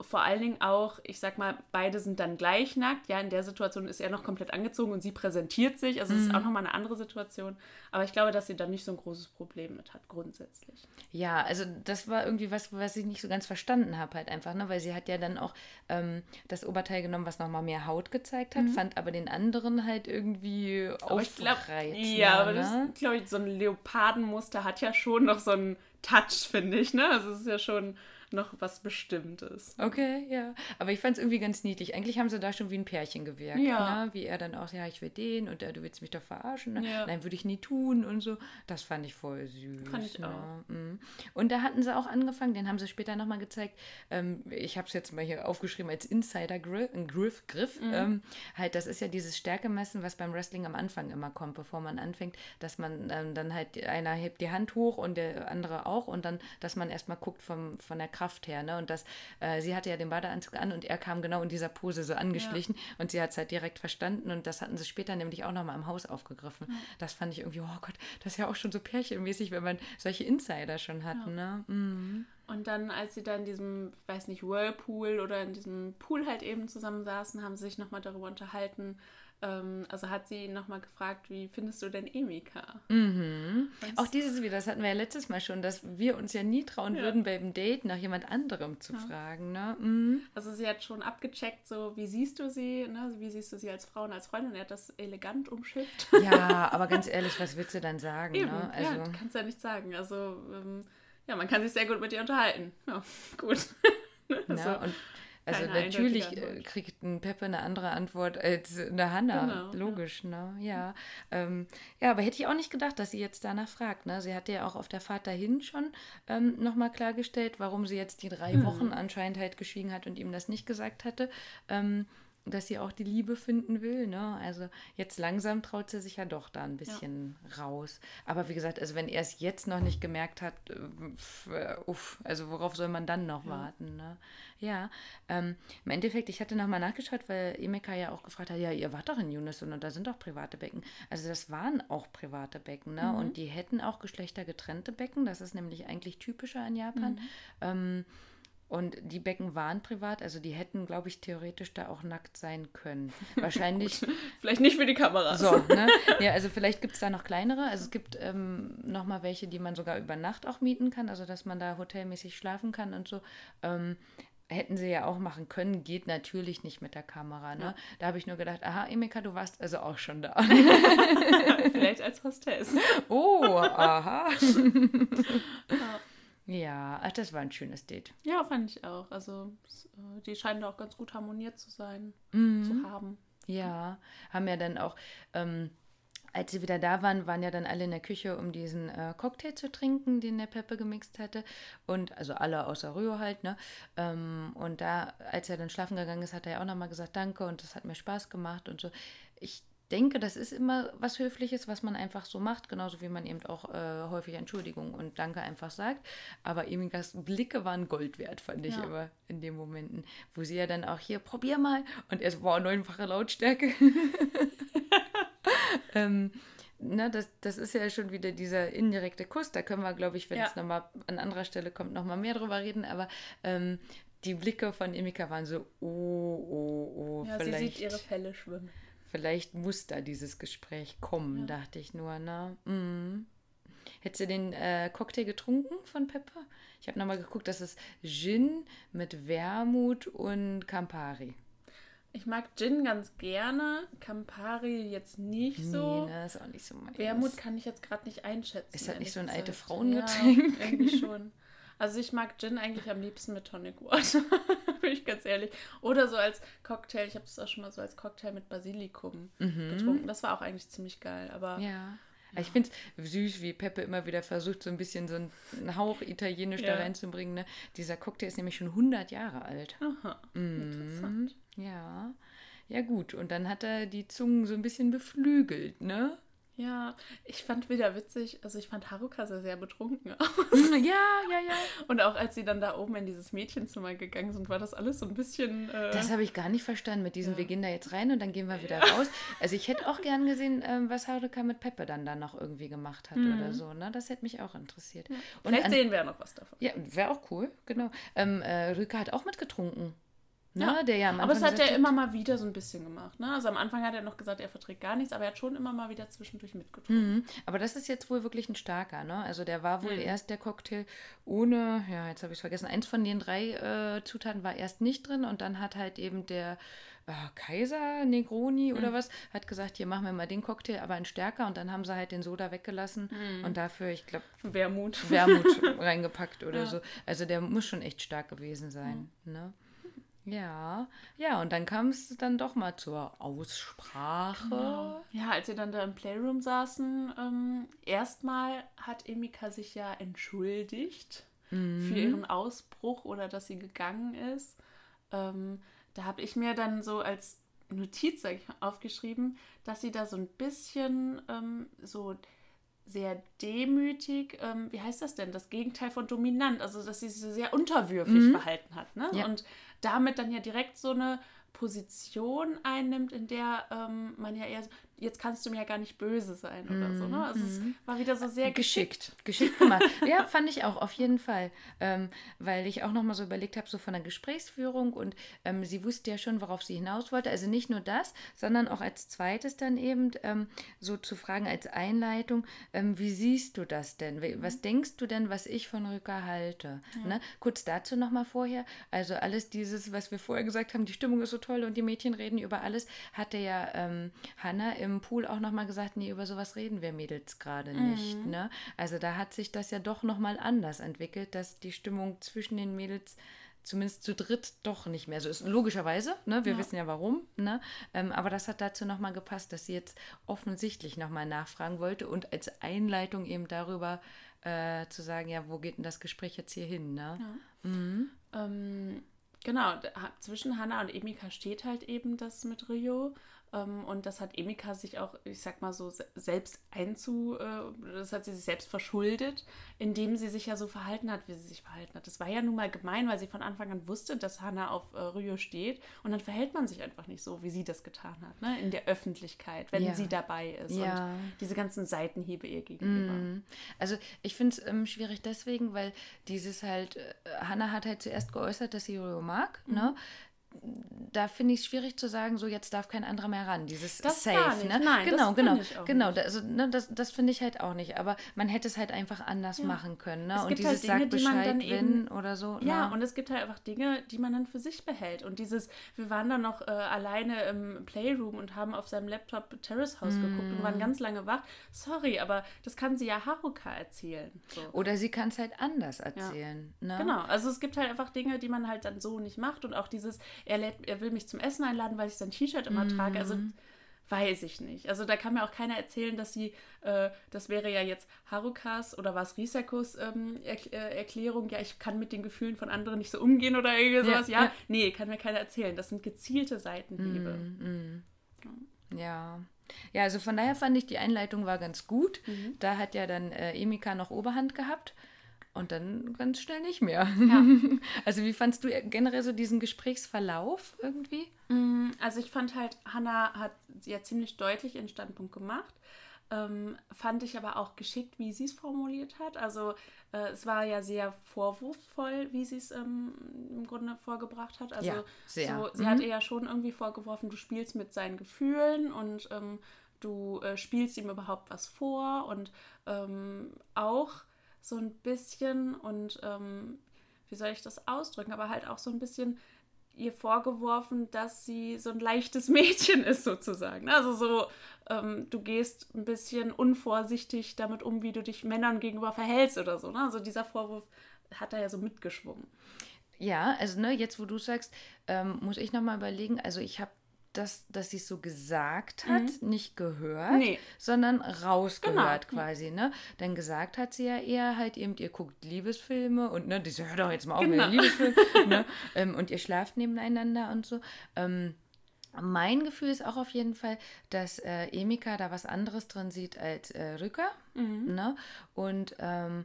[SPEAKER 2] vor allen Dingen auch, ich sag mal, beide sind dann gleich nackt. Ja, in der Situation ist er noch komplett angezogen und sie präsentiert sich. Also es ist auch nochmal eine andere Situation. Aber ich glaube, dass sie da nicht so ein großes Problem mit hat, grundsätzlich.
[SPEAKER 3] Ja, also das war irgendwie was, was ich nicht so ganz verstanden habe halt einfach, ne? Weil sie hat ja dann auch ähm, das Oberteil genommen, was nochmal mehr Haut gezeigt hat, fand aber den anderen halt irgendwie
[SPEAKER 2] Mhm. Aber
[SPEAKER 3] aufreizender,
[SPEAKER 2] ja, aber das,
[SPEAKER 3] ne?
[SPEAKER 2] glaube ich, so ein Leopardenmuster hat ja schon noch so einen Touch, finde ich. Ne? Also es ist ja schon noch was Bestimmtes.
[SPEAKER 3] Okay, ja. Aber ich fand es irgendwie ganz niedlich. Eigentlich haben sie da schon wie ein Pärchen gewirkt.
[SPEAKER 2] Ja.
[SPEAKER 3] Ne? Wie er dann auch, ja, ich will den und äh, du willst mich doch verarschen. Ne?
[SPEAKER 2] Ja.
[SPEAKER 3] Nein, würde ich nie tun und so. Das fand ich voll süß.
[SPEAKER 2] Fand ich
[SPEAKER 3] ne?
[SPEAKER 2] auch.
[SPEAKER 3] Mhm. Und da hatten sie auch angefangen, den haben sie später nochmal gezeigt. Ähm, ich habe es jetzt mal hier aufgeschrieben als Insider-Griff. Griff, Griff.
[SPEAKER 2] Mhm.
[SPEAKER 3] Ähm, halt, das ist ja dieses Stärkemessen, was beim Wrestling am Anfang immer kommt, bevor man anfängt, dass man ähm, dann halt, einer hebt die Hand hoch und der andere auch und dann, dass man erstmal guckt vom, von der Kraft her. Ne? Und das, äh, sie hatte ja den Badeanzug an und er kam genau in dieser Pose so angeschlichen und sie hat es halt direkt verstanden und das hatten sie später nämlich auch nochmal im Haus aufgegriffen. Das fand ich irgendwie, oh Gott, das ist ja auch schon so pärchenmäßig, wenn man solche Insider schon hat. Ne? Mhm.
[SPEAKER 2] Und dann, als sie da in diesem, weiß nicht, Whirlpool oder in diesem Pool halt eben zusammen saßen, haben sie sich nochmal darüber unterhalten, also hat sie nochmal gefragt, wie findest du denn Emika?
[SPEAKER 3] Mhm. Auch dieses wieder, das hatten wir ja letztes Mal schon, dass wir uns ja nie trauen
[SPEAKER 2] Ja.
[SPEAKER 3] würden, beim Date nach jemand anderem zu
[SPEAKER 2] Ja.
[SPEAKER 3] fragen. Ne? Mhm.
[SPEAKER 2] Also sie hat schon abgecheckt, so wie siehst du sie, ne? wie siehst du sie als Frau und als Freundin. Er hat das elegant umschifft.
[SPEAKER 3] Ja, aber ganz ehrlich, was willst du dann sagen?
[SPEAKER 2] Eben,
[SPEAKER 3] Ne?
[SPEAKER 2] ja,
[SPEAKER 3] Also,
[SPEAKER 2] kannst ja nicht sagen. Also ähm, ja, man kann sich sehr gut mit ihr unterhalten. Ja, gut.
[SPEAKER 3] ne?
[SPEAKER 2] Also,
[SPEAKER 3] Und also
[SPEAKER 2] keine
[SPEAKER 3] natürlich äh, kriegt ein Peppe eine andere Antwort als eine Hanna.
[SPEAKER 2] Genau, ja.
[SPEAKER 3] Logisch, ne? Ja. Ähm, ja, aber hätte ich auch nicht gedacht, dass sie jetzt danach fragt. Ne? Sie hatte ja auch auf der Fahrt dahin schon ähm, nochmal klargestellt, warum sie jetzt die drei
[SPEAKER 2] Mhm.
[SPEAKER 3] Wochen anscheinend halt geschwiegen hat und ihm das nicht gesagt hatte. Ähm, dass sie auch die Liebe finden will. Ne? Also jetzt langsam traut sie sich ja doch da ein bisschen raus. Aber wie gesagt, also wenn er es jetzt noch nicht gemerkt hat, äh, äh, uff, also worauf soll man dann noch warten? Ne? Ja, ähm, im Endeffekt, ich hatte nochmal nachgeschaut, weil Emeka ja auch gefragt hat, ja, ihr wart doch in Unison und da sind doch private Becken. Also das waren auch private Becken, ne? Und die hätten auch geschlechtergetrennte Becken, das ist nämlich eigentlich typischer in Japan. Ähm, und die Becken waren privat, also die hätten, glaube ich, theoretisch da auch nackt sein können. Wahrscheinlich.
[SPEAKER 2] Vielleicht nicht für die Kameras.
[SPEAKER 3] So, ne? Ja, also vielleicht gibt es da noch kleinere. Also es gibt ähm, nochmal welche, die man sogar über Nacht auch mieten kann, also dass man da hotelmäßig schlafen kann und so. Ähm, hätten sie ja auch machen können, geht natürlich nicht mit der Kamera. Ne? Da habe ich nur gedacht, aha, Emeka, du warst also auch schon da.
[SPEAKER 2] Vielleicht als Hostess.
[SPEAKER 3] oh, aha. Ja, ach, das war ein schönes Date.
[SPEAKER 2] Ja, fand ich auch. Also äh, die scheinen da auch ganz gut harmoniert zu sein,
[SPEAKER 3] Mhm.
[SPEAKER 2] zu haben.
[SPEAKER 3] Ja, haben ja dann auch, ähm, als sie wieder da waren, waren ja dann alle in der Küche, um diesen äh, Cocktail zu trinken, den der Peppe gemixt hatte. Und also alle außer Rio halt, ne? Ähm, und da, als er dann schlafen gegangen ist, hat er ja auch nochmal gesagt, danke und das hat mir Spaß gemacht und so. Ich denke, das ist immer was Höfliches, was man einfach so macht, genauso wie man eben auch äh, häufig Entschuldigung und Danke einfach sagt. Aber Emikas Blicke waren Gold wert, fand ich
[SPEAKER 2] Ja.
[SPEAKER 3] immer in den Momenten, wo sie ja dann auch hier, probier mal. Und er so, wow, neunfache Lautstärke. ähm, na, das, das ist ja schon wieder dieser indirekte Kuss. Da können wir, glaube ich, wenn
[SPEAKER 2] Ja.
[SPEAKER 3] es nochmal an anderer Stelle kommt, nochmal mehr drüber reden. Aber ähm, die Blicke von Emika waren so, oh, oh, oh,
[SPEAKER 2] Ja, sie
[SPEAKER 3] vielleicht.
[SPEAKER 2] sieht ihre Fälle schwimmen.
[SPEAKER 3] Vielleicht muss da dieses Gespräch kommen,
[SPEAKER 2] Ja.
[SPEAKER 3] dachte ich nur. Ne? Mhm. Hättest du den äh, Cocktail getrunken von Pepper? Ich habe nochmal geguckt, das ist Gin mit Wermut und Campari.
[SPEAKER 2] Ich mag Gin ganz gerne, Campari jetzt nicht so.
[SPEAKER 3] Nee, ne, ist auch nicht so meins.
[SPEAKER 2] Wermut kann ich jetzt gerade nicht einschätzen.
[SPEAKER 3] Ist halt nicht so ein alte. Frauengetränk.
[SPEAKER 2] Ja, irgendwie schon. Also ich mag Gin eigentlich am liebsten mit Tonic Water, bin ich ganz ehrlich. Oder so als Cocktail, ich habe es auch schon mal so als Cocktail mit Basilikum getrunken. Das war auch eigentlich ziemlich geil, aber
[SPEAKER 3] Mhm. Ja. Aber Ich finde es süß, wie Peppe immer wieder versucht, so ein bisschen so einen Hauch italienisch da
[SPEAKER 2] Ja.
[SPEAKER 3] reinzubringen. Ne? Dieser Cocktail ist nämlich schon 100 Jahre alt.
[SPEAKER 2] aha, interessant.
[SPEAKER 3] Ja. Ja, gut. Und dann hat er die Zungen so ein bisschen beflügelt, ne?
[SPEAKER 2] Ja, ich fand wieder witzig, also ich fand Haruka sehr, sehr betrunken aus.
[SPEAKER 3] Ja, ja, ja.
[SPEAKER 2] Und auch als sie dann da oben in dieses Mädchenzimmer gegangen sind, war das alles so ein bisschen... Äh,
[SPEAKER 3] Das habe ich gar nicht verstanden mit diesem,
[SPEAKER 2] Ja.
[SPEAKER 3] wir gehen da jetzt rein und dann gehen wir wieder raus. Also ich hätte auch gern gesehen, ähm, was Haruka mit Peppe dann da noch irgendwie gemacht hat oder so. Ne? Das hätte mich auch interessiert. Und
[SPEAKER 2] Mhm. Vielleicht
[SPEAKER 3] an,
[SPEAKER 2] sehen wir ja noch was davon.
[SPEAKER 3] ja, wäre auch cool, genau. Ähm, äh, Rüka hat auch mitgetrunken. Ne?
[SPEAKER 2] Ja,
[SPEAKER 3] Der ja
[SPEAKER 2] aber es
[SPEAKER 3] Anfang
[SPEAKER 2] hat er immer mal wieder so ein bisschen gemacht. Ne? Also am Anfang hat er noch gesagt, er verträgt gar nichts, aber er hat schon immer mal wieder zwischendurch mitgetrunken.
[SPEAKER 3] Mhm. Aber das ist jetzt wohl wirklich ein starker, ne? Also der war wohl
[SPEAKER 2] Mhm.
[SPEAKER 3] erst der Cocktail ohne, ja, jetzt habe ich es vergessen, eins von den drei äh, Zutaten war erst nicht drin und dann hat halt eben der äh, Kaiser Negroni
[SPEAKER 2] Mhm.
[SPEAKER 3] oder was, hat gesagt, hier machen wir mal den Cocktail, aber ein stärker und dann haben sie halt den Soda weggelassen
[SPEAKER 2] Mhm.
[SPEAKER 3] und dafür, ich glaube,
[SPEAKER 2] Wermut.
[SPEAKER 3] Wermut reingepackt oder
[SPEAKER 2] Ja.
[SPEAKER 3] so. Also der muss schon echt stark gewesen sein, ne? Ja, ja, und dann kam es dann doch mal zur Aussprache.
[SPEAKER 2] Ja, als sie dann da im Playroom saßen, ähm, erstmal hat Emika sich ja entschuldigt
[SPEAKER 3] Mhm.
[SPEAKER 2] für ihren Ausbruch oder dass sie gegangen ist. Ähm, da habe ich mir dann so als Notiz mal, aufgeschrieben, dass sie da so ein bisschen ähm, so sehr demütig, ähm, wie heißt das denn, das Gegenteil von dominant, also dass sie sich sehr unterwürfig verhalten hat. Ne?
[SPEAKER 3] Ja.
[SPEAKER 2] Und damit dann ja direkt so eine Position einnimmt, in der ähm, man ja eher so, jetzt kannst du mir ja gar nicht böse sein oder so. Ne? Also es war wieder so sehr
[SPEAKER 3] geschickt. Geschickt gemacht. ja, fand ich auch, auf jeden Fall. Ähm, weil ich auch nochmal so überlegt habe, so von der Gesprächsführung und ähm, sie wusste ja schon, worauf sie hinaus wollte. Also nicht nur das, sondern auch als zweites dann eben ähm, so zu fragen als Einleitung, ähm, wie siehst du das denn? Was denkst du denn, was ich von Rücker halte? Ja. Ne? Kurz dazu nochmal vorher. Also alles dieses, was wir vorher gesagt haben, die Stimmung ist so toll und die Mädchen reden über alles, hatte ja ähm, Hannah im Pool auch nochmal gesagt, nee, über sowas reden wir Mädels gerade nicht. Mhm. Ne? Also da hat sich das ja doch nochmal anders entwickelt, dass die Stimmung zwischen den Mädels zumindest zu dritt doch nicht mehr so ist. Logischerweise, ne? wir ja. wissen ja warum, ne? Ähm, aber das hat dazu nochmal gepasst, dass sie jetzt offensichtlich nochmal nachfragen wollte und als Einleitung eben darüber äh, zu sagen, ja, wo geht denn das Gespräch jetzt hier hin? Ne? Ja. Mhm.
[SPEAKER 2] Ähm, genau, zwischen Hannah und Emika steht halt eben das mit Rio und das hat Emika sich auch, ich sag mal so, selbst einzu, äh, das hat sie sich selbst verschuldet, indem sie sich ja so verhalten hat, wie sie sich verhalten hat. Das war ja nun mal gemein, weil sie von Anfang an wusste, dass Hannah auf äh, Ryo steht und dann verhält man sich einfach nicht so, wie sie das getan hat, ne? in der Öffentlichkeit, wenn ja. sie dabei ist ja. und diese ganzen Seitenhiebe ihr gegenüber. Mm.
[SPEAKER 3] Also ich finde es ähm, schwierig deswegen, weil dieses halt, äh, Hannah hat halt zuerst geäußert, dass sie Ryo mag, ne? mhm. ne? Da finde ich es schwierig zu sagen, so jetzt darf kein anderer mehr ran. Dieses das Safe, ne?
[SPEAKER 2] Nein,
[SPEAKER 3] genau, genau, genau. Nicht. Also ne, das, das finde ich halt auch nicht. Aber man hätte es halt einfach anders ja. machen können. Ne? Und dieses halt Dinge, sagt Bescheid, wenn oder so.
[SPEAKER 2] Ja, ne? und es gibt halt einfach Dinge, die man dann für sich behält. Und dieses, wir waren dann noch äh, alleine im Playroom und haben auf seinem Laptop Terrace House mm. geguckt und waren ganz lange wach. Sorry, aber das kann sie ja Haruka erzählen. So.
[SPEAKER 3] Oder sie kann es halt anders erzählen. Ja. Ne?
[SPEAKER 2] Genau, also es gibt halt einfach Dinge, die man halt dann so nicht macht. Und auch dieses, er, lädt, er will mich zum Essen einladen, weil ich sein T-Shirt immer mm. trage. Also mhm. weiß ich nicht. Also da kann mir auch keiner erzählen, dass sie, äh, das wäre ja jetzt Harukas oder was Risakos ähm, er äh, Erklärung, ja, ich kann mit den Gefühlen von anderen nicht so umgehen oder irgendwie sowas. Ja, ja. ja. nee, kann mir keiner erzählen. Das sind gezielte Seitenhiebe. Mm,
[SPEAKER 3] mm. Ja. Ja, also von daher fand ich, die Einleitung war ganz gut. Mhm. Da hat ja dann äh, Emika noch Oberhand gehabt. Und dann ganz schnell nicht mehr. Ja. Also wie fandst du generell so diesen Gesprächsverlauf irgendwie?
[SPEAKER 2] Mm, also ich fand halt, Hannah hat ja ziemlich deutlich ihren Standpunkt gemacht. Ähm, fand ich aber auch geschickt, wie sie es formuliert hat. Also äh, es war ja sehr vorwurfsvoll, wie sie es ähm, im Grunde vorgebracht hat. Also ja, sehr. So, sie mhm. hat ihr ja schon irgendwie vorgeworfen, du spielst mit seinen Gefühlen und ähm, du äh, spielst ihm überhaupt was vor und ähm, auch so ein bisschen und ähm, wie soll ich das ausdrücken, aber halt auch so ein bisschen ihr vorgeworfen, dass sie so ein leichtes Mädchen ist sozusagen. Also so, ähm, du gehst ein bisschen unvorsichtig damit um, wie du dich Männern gegenüber verhältst oder so. Ne? Also dieser Vorwurf hat er ja so mitgeschwungen.
[SPEAKER 3] Ja, also ne, jetzt wo du sagst, ähm, muss ich nochmal überlegen, also ich habe dass, dass sie es so gesagt hat, mhm. nicht gehört, nee. sondern rausgehört genau. quasi, ne? Denn gesagt hat sie ja eher halt eben, ihr guckt Liebesfilme und ne, die so, hör doch jetzt mal auf genau. mit Liebesfilm, ne? Ähm, und ihr schlaft nebeneinander und so. Ähm, mein Gefühl ist auch auf jeden Fall, dass äh, Emika da was anderes drin sieht als äh, Rücker. Mhm. Ne? Und ähm,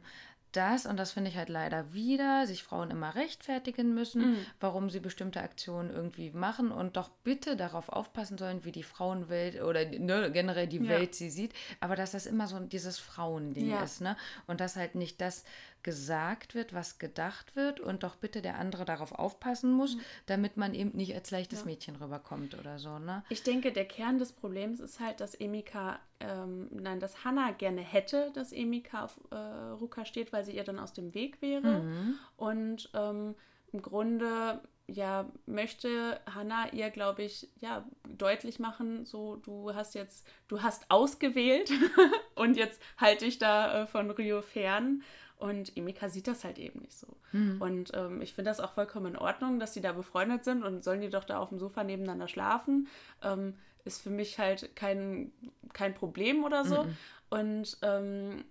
[SPEAKER 3] das, und das finde ich halt leider wieder, sich Frauen immer rechtfertigen müssen, mhm. warum sie bestimmte Aktionen irgendwie machen und doch bitte darauf aufpassen sollen, wie die Frauenwelt oder ne, generell die ja. Welt sie sieht, aber dass das immer so dieses Frauending ja. ist, ne? Und dass halt nicht das gesagt wird, was gedacht wird und doch bitte der andere darauf aufpassen muss, mhm. damit man eben nicht als leichtes ja. Mädchen rüberkommt oder so, ne?
[SPEAKER 2] Ich denke, der Kern des Problems ist halt, dass Emika, ähm, nein, dass Hannah gerne hätte, dass Emika auf äh, Ruka steht, weil sie ihr dann aus dem Weg wäre. Mhm. Und ähm, im Grunde ja, möchte Hannah ihr, glaube ich, ja, deutlich machen, so, du hast jetzt, du hast ausgewählt und jetzt halte ich da äh, von Rio fern. Und Emika sieht das halt eben nicht so. Mhm. Und ähm, ich finde das auch vollkommen in Ordnung, dass sie da befreundet sind und sollen die doch da auf dem Sofa nebeneinander schlafen. Ähm, ist für mich halt kein, kein Problem oder so. Mhm. Und ähm,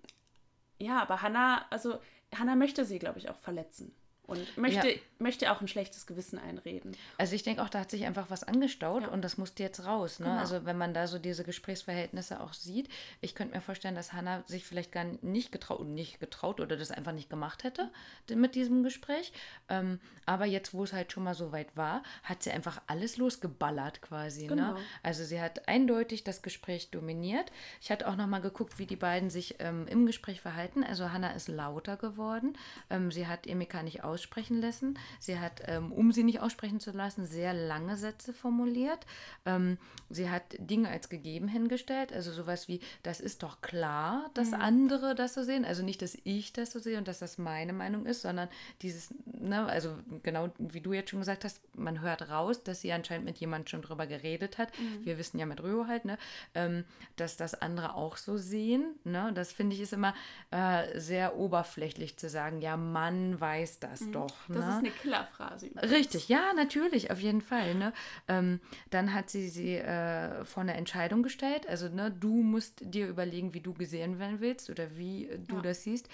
[SPEAKER 2] ja, aber Hannah, also Hannah möchte sie, glaube ich, auch verletzen. Und möchte, ja. möchte auch ein schlechtes Gewissen einreden.
[SPEAKER 3] Also ich denke auch, da hat sich einfach was angestaut ja. und das musste jetzt raus. Ne? Genau. Also wenn man da so diese Gesprächsverhältnisse auch sieht, ich könnte mir vorstellen, dass Hannah sich vielleicht gar nicht getraut, nicht getraut oder das einfach nicht gemacht hätte mit diesem Gespräch. Ähm, aber jetzt, wo es halt schon mal so weit war, hat sie einfach alles losgeballert quasi. Ne? Genau. Ne? Also sie hat eindeutig das Gespräch dominiert. Ich hatte auch noch mal geguckt, wie die beiden sich ähm, im Gespräch verhalten. Also Hannah ist lauter geworden. Ähm, sie hat Emika nicht aussprechen lassen. Sie hat, ähm, um sie nicht aussprechen zu lassen, sehr lange Sätze formuliert. Ähm, sie hat Dinge als gegeben hingestellt. Also sowas wie, das ist doch klar, dass mhm. andere das so sehen. Also nicht, dass ich das so sehe und dass das meine Meinung ist, sondern dieses, ne, also genau wie du jetzt schon gesagt hast, man hört raus, dass sie anscheinend mit jemandem schon drüber geredet hat. Mhm. Wir wissen ja mit Röho halt, ne, ähm, dass das andere auch so sehen. Ne? Das finde ich ist immer äh, sehr oberflächlich zu sagen, ja, Mann weiß das mhm. Doch.
[SPEAKER 2] Das ne? ist eine Killerphrase.
[SPEAKER 3] Übrigens. Richtig, ja, natürlich, auf jeden Fall. Ne? Ähm, dann hat sie sie äh, vor eine Entscheidung gestellt. Also, ne, du musst dir überlegen, wie du gesehen werden willst oder wie du ja. das siehst.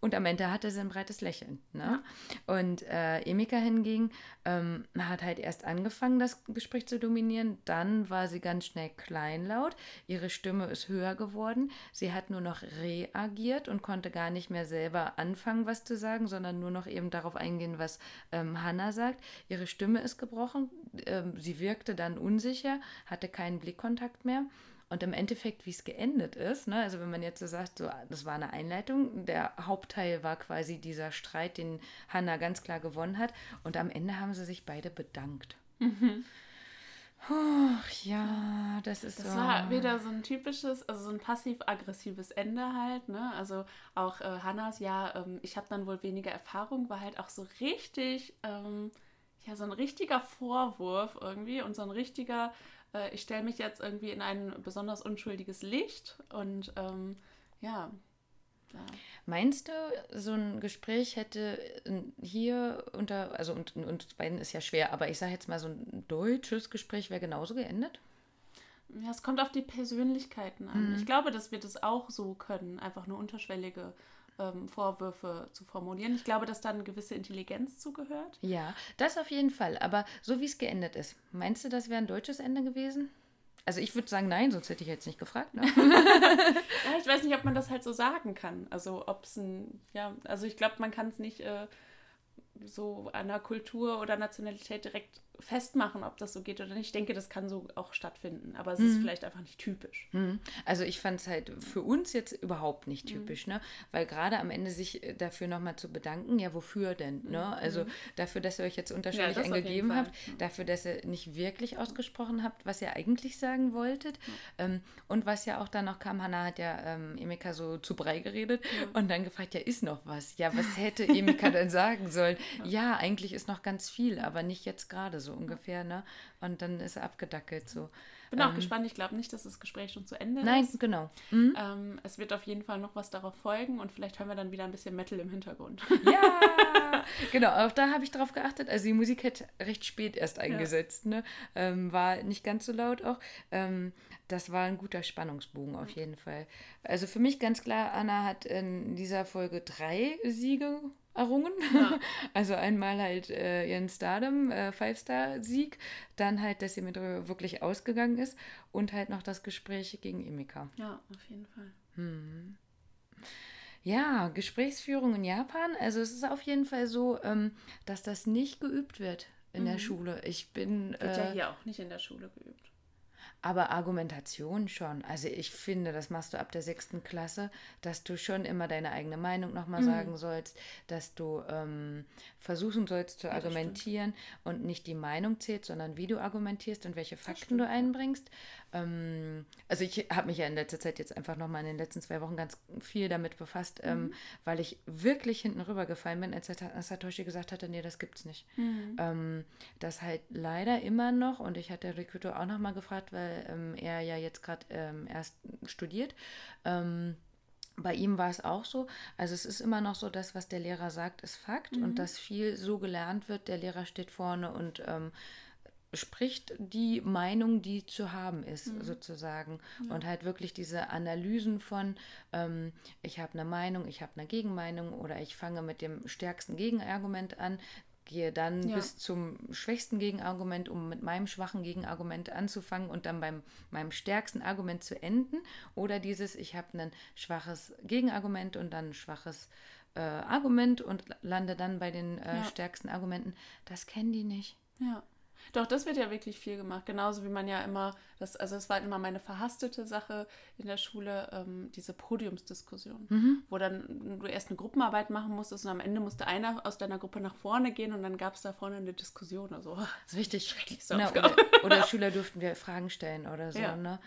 [SPEAKER 3] Und am Ende hatte sie ein breites Lächeln. Ne? Ja. Und äh, Emika hingegen ähm, hat halt erst angefangen, das Gespräch zu dominieren. Dann war sie ganz schnell kleinlaut. Ihre Stimme ist höher geworden. Sie hat nur noch reagiert und konnte gar nicht mehr selber anfangen, was zu sagen, sondern nur noch eben darauf eingehen, was ähm, Hannah sagt. Ihre Stimme ist gebrochen. Ähm, sie wirkte dann unsicher, hatte keinen Blickkontakt mehr. Und im Endeffekt, wie es geendet ist, ne, also wenn man jetzt so sagt, so, das war eine Einleitung, der Hauptteil war quasi dieser Streit, den Hannah ganz klar gewonnen hat. Und am Ende haben sie sich beide bedankt. Mhm. Ach ja, das ist
[SPEAKER 2] das so. war wieder so ein typisches, also so ein passiv-aggressives Ende halt, ne? Also auch äh, Hannas, ja, ähm, ich habe dann wohl weniger Erfahrung, war halt auch so richtig, ähm, ja, so ein richtiger Vorwurf irgendwie und so ein richtiger, äh, ich stelle mich jetzt irgendwie in ein besonders unschuldiges Licht und ähm, ja.
[SPEAKER 3] ja. Meinst du, so ein Gespräch hätte hier unter, also und, uns beiden ist ja schwer, aber ich sage jetzt mal, so ein deutsches Gespräch wäre genauso geendet?
[SPEAKER 2] Ja, es kommt auf die Persönlichkeiten an. Mhm. Ich glaube, dass wir das auch so können, einfach nur unterschwellige ähm, Vorwürfe zu formulieren. Ich glaube, dass da eine gewisse Intelligenz zugehört.
[SPEAKER 3] Ja, das auf jeden Fall. Aber so wie es geendet ist, meinst du, das wäre ein deutsches Ende gewesen? Also ich würde sagen, nein, sonst hätte ich jetzt nicht gefragt. Ne?
[SPEAKER 2] ja, ich weiß nicht, ob man das halt so sagen kann. Also ob es ein, ja, also ich glaube, man kann es nicht äh, so einer Kultur oder Nationalität direkt festmachen, ob das so geht oder nicht. Ich denke, das kann so auch stattfinden, aber es mhm. ist vielleicht einfach nicht typisch.
[SPEAKER 3] Mhm. Also ich fand es halt für uns jetzt überhaupt nicht mhm. typisch, mhm. ne? Weil gerade am Ende sich äh, dafür nochmal zu bedanken, ja, wofür denn? Ne? Mhm. Also mhm. dafür, dass ihr euch jetzt unterschiedlich ja, angegeben habt, dafür, dass ihr nicht wirklich ausgesprochen habt, was ihr eigentlich sagen wolltet. Ähm, und was ja auch dann noch kam, Hanna hat ja ähm, Emika so zu Brei geredet und dann gefragt, ja, ist noch was? Ja, was hätte Emika denn sagen sollen? Ja, eigentlich ist noch ganz viel, aber nicht jetzt gerade so ungefähr, ne? Und dann ist er abgedackelt so.
[SPEAKER 2] Bin ähm, auch gespannt. Ich glaube nicht, dass das Gespräch schon zu Ende
[SPEAKER 3] nein,
[SPEAKER 2] ist.
[SPEAKER 3] Nein, genau.
[SPEAKER 2] Mhm. Ähm, es wird auf jeden Fall noch was darauf folgen und vielleicht hören wir dann wieder ein bisschen Metal im Hintergrund.
[SPEAKER 3] Ja, genau. Auch da habe ich drauf geachtet. Also die Musik hätte recht spät erst eingesetzt, ja. ne? Ähm, war nicht ganz so laut auch. Ähm, das war ein guter Spannungsbogen auf jeden Fall. Also für mich ganz klar, Anna hat in dieser Folge drei Siege errungen. Ja. Also einmal halt äh, ihren Stardom, äh, Five-Star-Sieg, dann halt, dass sie mit wirklich ausgegangen ist und halt noch das Gespräch gegen Emika.
[SPEAKER 2] Ja, auf jeden Fall. Hm.
[SPEAKER 3] Ja, Gesprächsführung in Japan. Also es ist auf jeden Fall so, ähm, dass das nicht geübt wird in mhm. der Schule. Ich bin.
[SPEAKER 2] Wird äh, ja hier auch nicht in der Schule geübt.
[SPEAKER 3] Aber Argumentation schon. Also ich finde, das machst du ab der sechsten Klasse, dass du schon immer deine eigene Meinung nochmal mhm. sagen sollst, dass du ähm, versuchen sollst zu ja, argumentieren und nicht die Meinung zählt, sondern wie du argumentierst und welche Fakten du einbringst. Ähm, also ich habe mich ja in letzter Zeit jetzt einfach nochmal in den letzten zwei Wochen ganz viel damit befasst, ähm, mhm. ähm, weil ich wirklich hinten rübergefallen bin, als Satoshi gesagt hatte, nee, das gibt's nicht. Mhm. Ähm, das halt leider immer noch, und ich hatte der Recruiter auch nochmal gefragt, weil ähm, er ja jetzt gerade ähm, erst studiert, bei ihm war es auch so. Also es ist immer noch so, dass was der Lehrer sagt, ist Fakt mhm. und dass viel so gelernt wird. Der Lehrer steht vorne und ähm, spricht die Meinung, die zu haben ist, mhm. sozusagen. Ja. Und halt wirklich diese Analysen von, ähm, ich habe eine Meinung, ich habe eine Gegenmeinung oder ich fange mit dem stärksten Gegenargument an, gehe dann ja. bis zum schwächsten Gegenargument, um mit meinem schwachen Gegenargument anzufangen und dann beim meinem stärksten Argument zu enden. Oder dieses, ich habe ein schwaches Gegenargument und dann ein schwaches äh, Argument und lande dann bei den äh, ja. stärksten Argumenten. Das kennen die nicht.
[SPEAKER 2] Ja. Doch, das wird ja wirklich viel gemacht. Genauso wie man ja immer, das, also es war halt immer meine verhastete Sache in der Schule, ähm, diese Podiumsdiskussion, mhm. wo dann du erst eine Gruppenarbeit machen musstest und am Ende musste einer aus deiner Gruppe nach vorne gehen und dann gab es da vorne eine Diskussion. Also,
[SPEAKER 3] das ist wichtig. Schrecklich so. Oder, oder Schüler durften wir Fragen stellen oder so, ja. ne?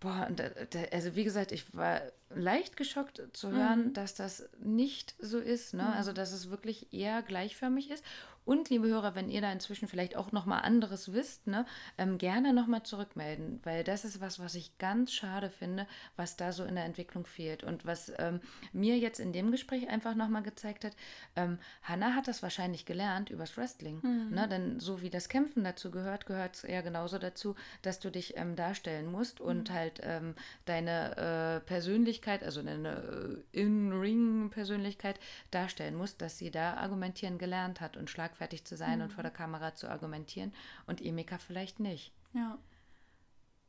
[SPEAKER 3] Boah, also wie gesagt, ich war leicht geschockt zu hören, mhm. dass das nicht so ist. Ne? Mhm. Also, dass es wirklich eher gleichförmig ist. Und liebe Hörer, wenn ihr da inzwischen vielleicht auch nochmal anderes wisst, ne, ähm, gerne nochmal zurückmelden, weil das ist was, was ich ganz schade finde, was da so in der Entwicklung fehlt. Und was ähm, mir jetzt in dem Gespräch einfach nochmal gezeigt hat, ähm, Hannah hat das wahrscheinlich gelernt übers Wrestling. Mhm. Ne? Denn so wie das Kämpfen dazu gehört, gehört es eher genauso dazu, dass du dich ähm, darstellen musst und mhm. halt ähm, deine äh, Persönlichkeit, also deine äh, In-Ring-Persönlichkeit darstellen musst, dass sie da argumentieren gelernt hat und schlagfertig schlagfertig zu sein mhm. und vor der Kamera zu argumentieren und Emika vielleicht nicht.
[SPEAKER 2] Ja.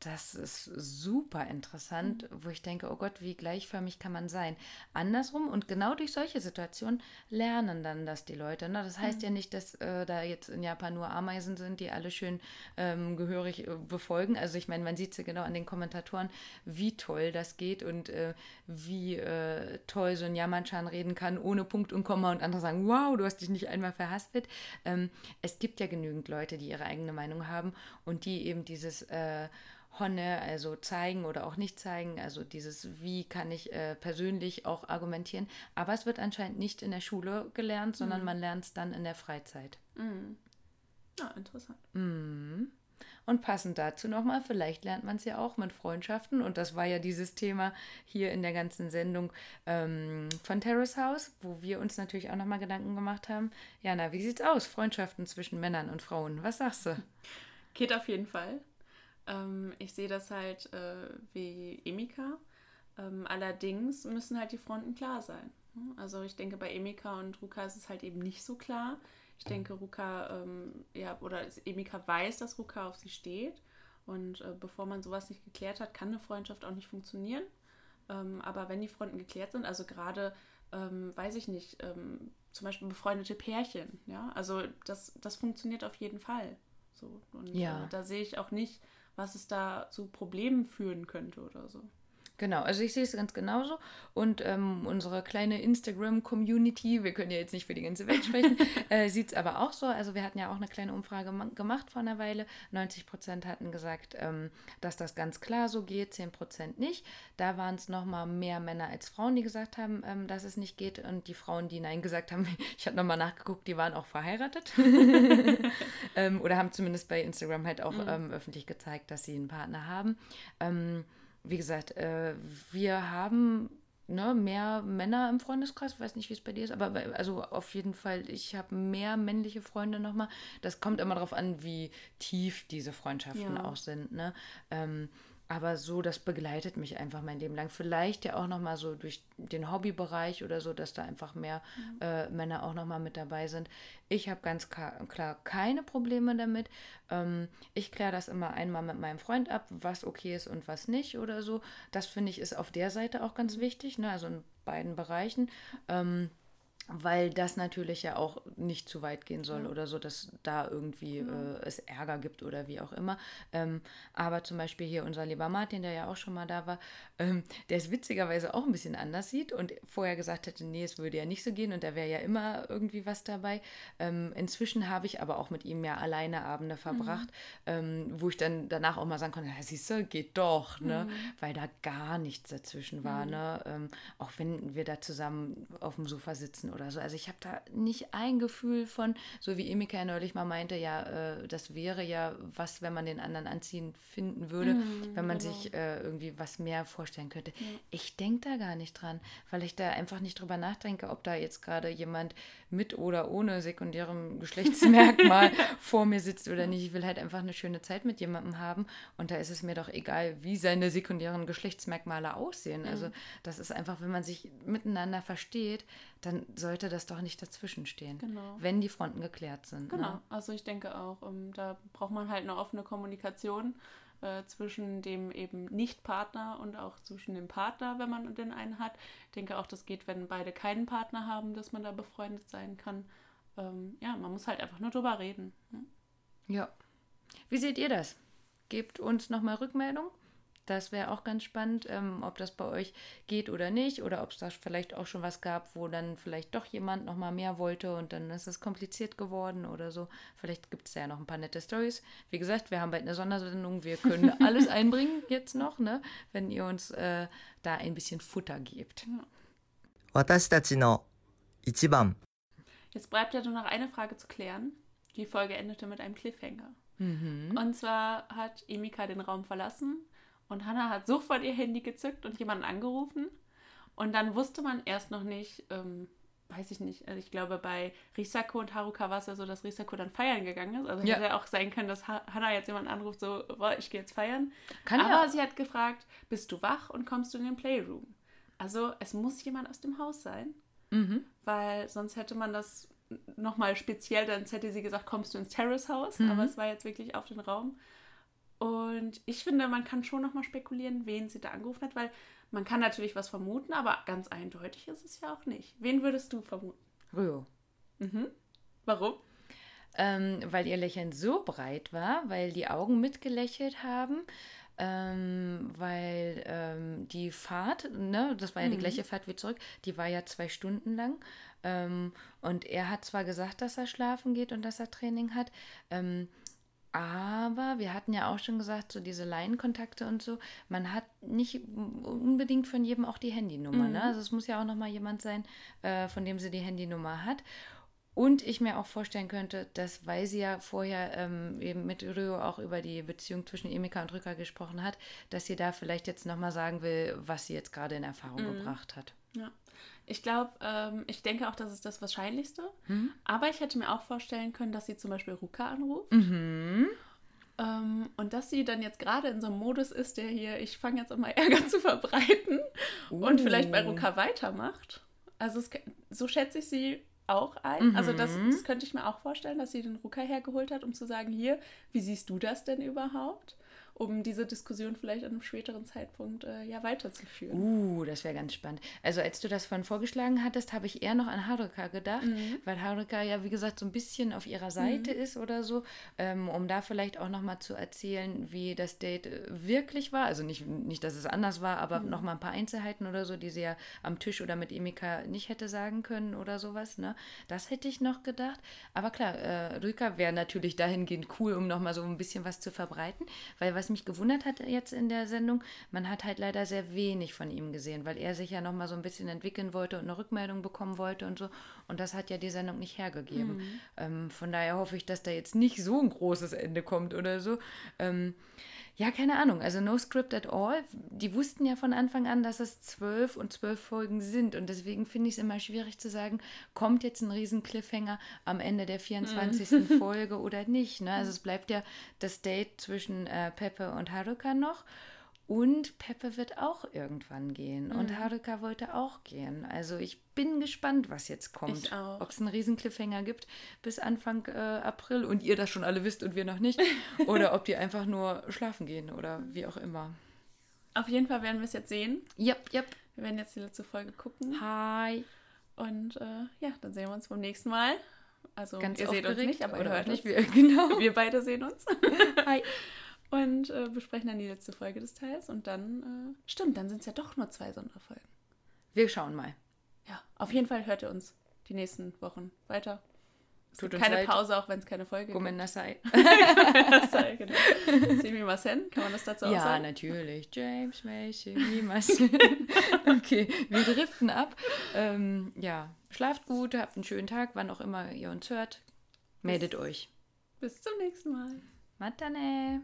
[SPEAKER 3] Das ist super interessant, mhm. wo ich denke, oh Gott, wie gleichförmig kann man sein. Andersrum und genau durch solche Situationen lernen dann das die Leute. Ne? Das heißt mhm. ja nicht, dass äh, da jetzt in Japan nur Ameisen sind, die alle schön ähm, gehörig äh, befolgen. Also ich meine, man sieht es ja genau an den Kommentatoren, wie toll das geht und äh, wie äh, toll so ein Yamanchan reden kann, ohne Punkt und Komma und andere sagen, wow, du hast dich nicht einmal verhaspelt. Ähm, es gibt ja genügend Leute, die ihre eigene Meinung haben und die eben dieses äh, Honne, also zeigen oder auch nicht zeigen, also dieses, wie kann ich äh, persönlich auch argumentieren. Aber es wird anscheinend nicht in der Schule gelernt, sondern mhm. man lernt es dann in der Freizeit.
[SPEAKER 2] Mhm. Ja, interessant.
[SPEAKER 3] Mhm. Und passend dazu nochmal, vielleicht lernt man es ja auch mit Freundschaften. Und das war ja dieses Thema hier in der ganzen Sendung ähm, von Terrace House, wo wir uns natürlich auch nochmal Gedanken gemacht haben. Jana, wie sieht's aus? Freundschaften zwischen Männern und Frauen. Was sagst du?
[SPEAKER 2] Geht auf jeden Fall. Ähm, ich sehe das halt äh, wie Emika. Ähm, allerdings müssen halt die Fronten klar sein. Ne? Also ich denke, bei Emika und Ruka ist es halt eben nicht so klar. Ich denke, Ruka, ähm, ja, oder Emika weiß, dass Ruka auf sie steht. Und äh, bevor man sowas nicht geklärt hat, kann eine Freundschaft auch nicht funktionieren. Ähm, aber wenn die Fronten geklärt sind, also gerade, ähm, weiß ich nicht, ähm, zum Beispiel befreundete Pärchen, ja, also das, das funktioniert auf jeden Fall. So. Und ja. äh, da sehe ich auch nicht, was es da zu Problemen führen könnte oder so.
[SPEAKER 3] Genau, also ich sehe es ganz genauso. Und ähm, unsere kleine Instagram-Community, wir können ja jetzt nicht für die ganze Welt sprechen, äh, sieht es aber auch so. Also wir hatten ja auch eine kleine Umfrage gemacht vor einer Weile. 90 Prozent hatten gesagt, ähm, dass das ganz klar so geht, 10 Prozent nicht. Da waren es nochmal mehr Männer als Frauen, die gesagt haben, ähm, dass es nicht geht. Und die Frauen, die Nein gesagt haben, ich habe nochmal nachgeguckt, die waren auch verheiratet. Ähm, oder haben zumindest bei Instagram halt auch mhm. Ähm, öffentlich gezeigt, dass sie einen Partner haben. Wie gesagt, äh, wir haben ne, mehr Männer im Freundeskreis. Ich weiß nicht, wie es bei dir ist, aber also auf jeden Fall, ich habe mehr männliche Freunde nochmal. Das kommt immer darauf an, wie tief diese Freundschaften ja. auch sind. Ne? Ähm, aber so, das begleitet mich einfach mein Leben lang. Vielleicht ja auch nochmal so durch den Hobbybereich oder so, dass da einfach mehr mhm. äh, Männer auch nochmal mit dabei sind. Ich habe ganz klar, keine Probleme damit. Ähm, ich kläre das immer einmal mit meinem Freund ab, was okay ist und was nicht oder so. Das finde ich ist auf der Seite auch ganz mhm. wichtig, ne? also in beiden Bereichen. Ähm, weil das natürlich ja auch nicht zu weit gehen soll ja. oder so, dass da irgendwie ja. äh, es Ärger gibt oder wie auch immer. Ähm, aber zum Beispiel hier unser lieber Martin, der ja auch schon mal da war, ähm, der es witzigerweise auch ein bisschen anders sieht und vorher gesagt hätte, nee, es würde ja nicht so gehen und da wäre ja immer irgendwie was dabei. Ähm, inzwischen habe ich aber auch mit ihm ja alleine Abende verbracht, mhm. wo ich dann danach auch mal sagen konnte, ja, siehst du, geht doch, ne? Mhm. weil da gar nichts dazwischen war. Mhm. Ne? Ähm, auch wenn wir da zusammen auf dem Sofa sitzen oder oder so. Also ich habe da nicht ein Gefühl von, so wie Emika neulich mal meinte, ja, äh, das wäre ja was, wenn man den anderen anziehen finden würde,
[SPEAKER 2] Mhm,
[SPEAKER 3] wenn man
[SPEAKER 2] genau.
[SPEAKER 3] sich äh, irgendwie was mehr vorstellen könnte.
[SPEAKER 2] Ja.
[SPEAKER 3] Ich denke da gar nicht dran, weil ich da einfach nicht drüber nachdenke, ob da jetzt gerade jemand mit oder ohne sekundärem Geschlechtsmerkmal vor mir sitzt oder nicht. Ich will halt einfach eine schöne Zeit mit jemandem haben und da ist es mir doch egal, wie seine sekundären Geschlechtsmerkmale aussehen. Also das ist einfach, wenn man sich miteinander versteht, dann sollte das doch nicht dazwischen stehen.
[SPEAKER 2] Genau.
[SPEAKER 3] Wenn die Fronten geklärt sind.
[SPEAKER 2] Genau,
[SPEAKER 3] Ne?
[SPEAKER 2] also ich denke auch, ähm, da braucht man halt eine offene Kommunikation äh, zwischen dem eben Nicht-Partner und auch zwischen dem Partner, wenn man den einen hat. Ich denke auch, das geht, wenn beide keinen Partner haben, dass man da befreundet sein kann. Ähm, ja, man muss halt einfach nur drüber reden. ne?
[SPEAKER 3] Ja. Wie seht ihr das? Gebt uns nochmal Rückmeldung. Das wäre auch ganz spannend, ähm, ob das bei euch geht oder nicht oder ob es da vielleicht auch schon was gab, wo dann vielleicht doch jemand noch mal mehr wollte und dann ist es kompliziert geworden oder so. Vielleicht gibt es ja noch ein paar nette Stories. Wie gesagt, wir haben bald eine Sondersendung, wir können alles einbringen jetzt noch, ne? wenn ihr uns äh, da ein bisschen Futter gebt.
[SPEAKER 2] Jetzt bleibt ja nur noch eine Frage zu klären. Die Folge endete mit einem Cliffhanger.
[SPEAKER 3] Mhm.
[SPEAKER 2] Und zwar hat Emika den Raum verlassen und Hannah hat sofort ihr Handy gezückt und jemanden angerufen. Und dann wusste man erst noch nicht, ähm, weiß ich nicht, also ich glaube bei Risako und Haruka war es ja so, dass Risako dann feiern gegangen ist. Also
[SPEAKER 3] Ja.
[SPEAKER 2] hätte ja auch sein können, dass ha Hannah jetzt jemanden anruft, so, boah, ich gehe jetzt feiern.
[SPEAKER 3] Kann
[SPEAKER 2] Aber
[SPEAKER 3] ja.
[SPEAKER 2] sie hat gefragt, bist du wach und kommst du in den Playroom? Also es muss jemand aus dem Haus sein,
[SPEAKER 3] Mhm.
[SPEAKER 2] weil sonst hätte man das nochmal speziell, dann hätte sie gesagt, kommst du ins Terrace-Haus,
[SPEAKER 3] Mhm.
[SPEAKER 2] aber es war jetzt wirklich auf den Raum. Und ich finde, man kann schon nochmal spekulieren, wen sie da angerufen hat, weil man kann natürlich was vermuten, aber ganz eindeutig ist es ja auch nicht. Wen würdest du vermuten?
[SPEAKER 3] Ryo.
[SPEAKER 2] Mhm. Warum?
[SPEAKER 3] ähm, weil ihr Lächeln so breit war, weil die Augen mitgelächelt haben, ähm, weil ähm, die Fahrt, ne, das war ja die
[SPEAKER 2] Mhm.
[SPEAKER 3] gleiche Fahrt wie zurück, die war ja zwei Stunden lang. Ähm, und er hat zwar gesagt, dass er schlafen geht und dass er Training hat, ähm, aber wir hatten ja auch schon gesagt, so diese Laienkontakte und so, man hat nicht unbedingt von jedem auch die Handynummer. Ne?
[SPEAKER 2] Mhm.
[SPEAKER 3] Also es muss ja auch nochmal jemand sein, äh, von dem sie die Handynummer hat. Und ich mir auch vorstellen könnte, dass, weil sie ja vorher ähm, eben mit Ryo auch über die Beziehung zwischen Emika und Rücker gesprochen hat, dass sie da vielleicht jetzt nochmal sagen will, was sie jetzt gerade in Erfahrung
[SPEAKER 2] Mhm.
[SPEAKER 3] gebracht hat.
[SPEAKER 2] Ja. Ich glaube, ähm, ich denke auch, das ist das Wahrscheinlichste.
[SPEAKER 3] Mhm.
[SPEAKER 2] Aber ich hätte mir auch vorstellen können, dass sie zum Beispiel Ruka anruft.
[SPEAKER 3] Mhm.
[SPEAKER 2] Ähm, und dass sie dann jetzt gerade in so einem Modus ist, der hier, ich fange jetzt an mal Ärger zu verbreiten und vielleicht bei
[SPEAKER 3] Uh.
[SPEAKER 2] Ruka weitermacht. Also es, so schätze ich sie auch ein. Also das,
[SPEAKER 3] Mhm.
[SPEAKER 2] das könnte ich mir auch vorstellen, dass sie den Ruka hergeholt hat, um zu sagen, hier, wie siehst du das denn überhaupt? Um diese Diskussion vielleicht an einem späteren Zeitpunkt äh, ja weiterzuführen.
[SPEAKER 3] Uh, das wäre ganz spannend. Also als du das vorhin vorgeschlagen hattest, habe ich eher noch an Haruka gedacht,
[SPEAKER 2] Mhm.
[SPEAKER 3] weil Haruka ja, wie gesagt, so ein bisschen auf ihrer Seite ist oder so, ähm, um da vielleicht auch nochmal zu erzählen, wie das Date äh, wirklich war. Also nicht, nicht dass es anders war, aber
[SPEAKER 2] Mhm.
[SPEAKER 3] noch mal ein paar Einzelheiten oder so, die sie ja am Tisch oder mit Emika nicht hätte sagen können oder sowas. Ne? Das hätte ich noch gedacht. Aber klar, äh, Rüka wäre natürlich dahingehend cool, um nochmal so ein bisschen was zu verbreiten, weil was mich gewundert hat jetzt in der Sendung, man hat halt leider sehr wenig von ihm gesehen, weil er sich ja nochmal so ein bisschen entwickeln wollte und eine Rückmeldung bekommen wollte und so. Und das hat ja die Sendung nicht hergegeben. Ähm, von daher hoffe ich, dass da jetzt nicht so ein großes Ende kommt oder so. Ähm, ja, keine Ahnung. Also no script at all. Die wussten ja von Anfang an, dass es zwölf und zwölf Folgen sind. Und deswegen finde ich es immer schwierig zu sagen, kommt jetzt ein riesen Cliffhanger am Ende der 24. Folge oder nicht. Ne? Also es bleibt ja das Date zwischen äh, Peppe und Haruka noch. Und Peppe wird auch irgendwann gehen. Und Haruka wollte auch gehen. Also ich bin gespannt, was jetzt kommt.
[SPEAKER 2] Ich auch.
[SPEAKER 3] Ob es einen riesen Cliffhanger gibt bis Anfang äh, April und ihr das schon alle wisst und wir noch nicht. oder ob die einfach nur schlafen gehen oder wie auch immer.
[SPEAKER 2] Auf jeden Fall werden wir es jetzt sehen.
[SPEAKER 3] Yep, yep.
[SPEAKER 2] Wir werden jetzt die letzte Folge gucken.
[SPEAKER 3] Hi.
[SPEAKER 2] Und äh, ja, dann sehen wir uns beim nächsten Mal. Also
[SPEAKER 3] Ganz
[SPEAKER 2] ihr seht uns nicht, aber ihr hört
[SPEAKER 3] nicht.
[SPEAKER 2] uns.
[SPEAKER 3] Wir, genau.
[SPEAKER 2] Wir beide sehen uns.
[SPEAKER 3] Hi.
[SPEAKER 2] Und äh, besprechen dann die letzte Folge des Teils. Und dann, äh, stimmt, dann sind es ja doch nur zwei Sonderfolgen.
[SPEAKER 3] Wir schauen mal.
[SPEAKER 2] Ja, auf jeden Fall hört ihr uns die nächsten Wochen weiter.
[SPEAKER 3] Tut uns
[SPEAKER 2] keine
[SPEAKER 3] leid.
[SPEAKER 2] Pause, auch wenn es keine Folge
[SPEAKER 3] Gomen Nasai.
[SPEAKER 2] gibt. genau. Simi Masen, kann man das dazu auch
[SPEAKER 3] Ja,
[SPEAKER 2] sagen?
[SPEAKER 3] natürlich. James Mason, niemals. okay, wir driften ab. Ähm, ja, schlaft gut, habt einen schönen Tag, wann auch immer ihr uns hört. Meldet euch.
[SPEAKER 2] Bis zum nächsten Mal.
[SPEAKER 3] Matane.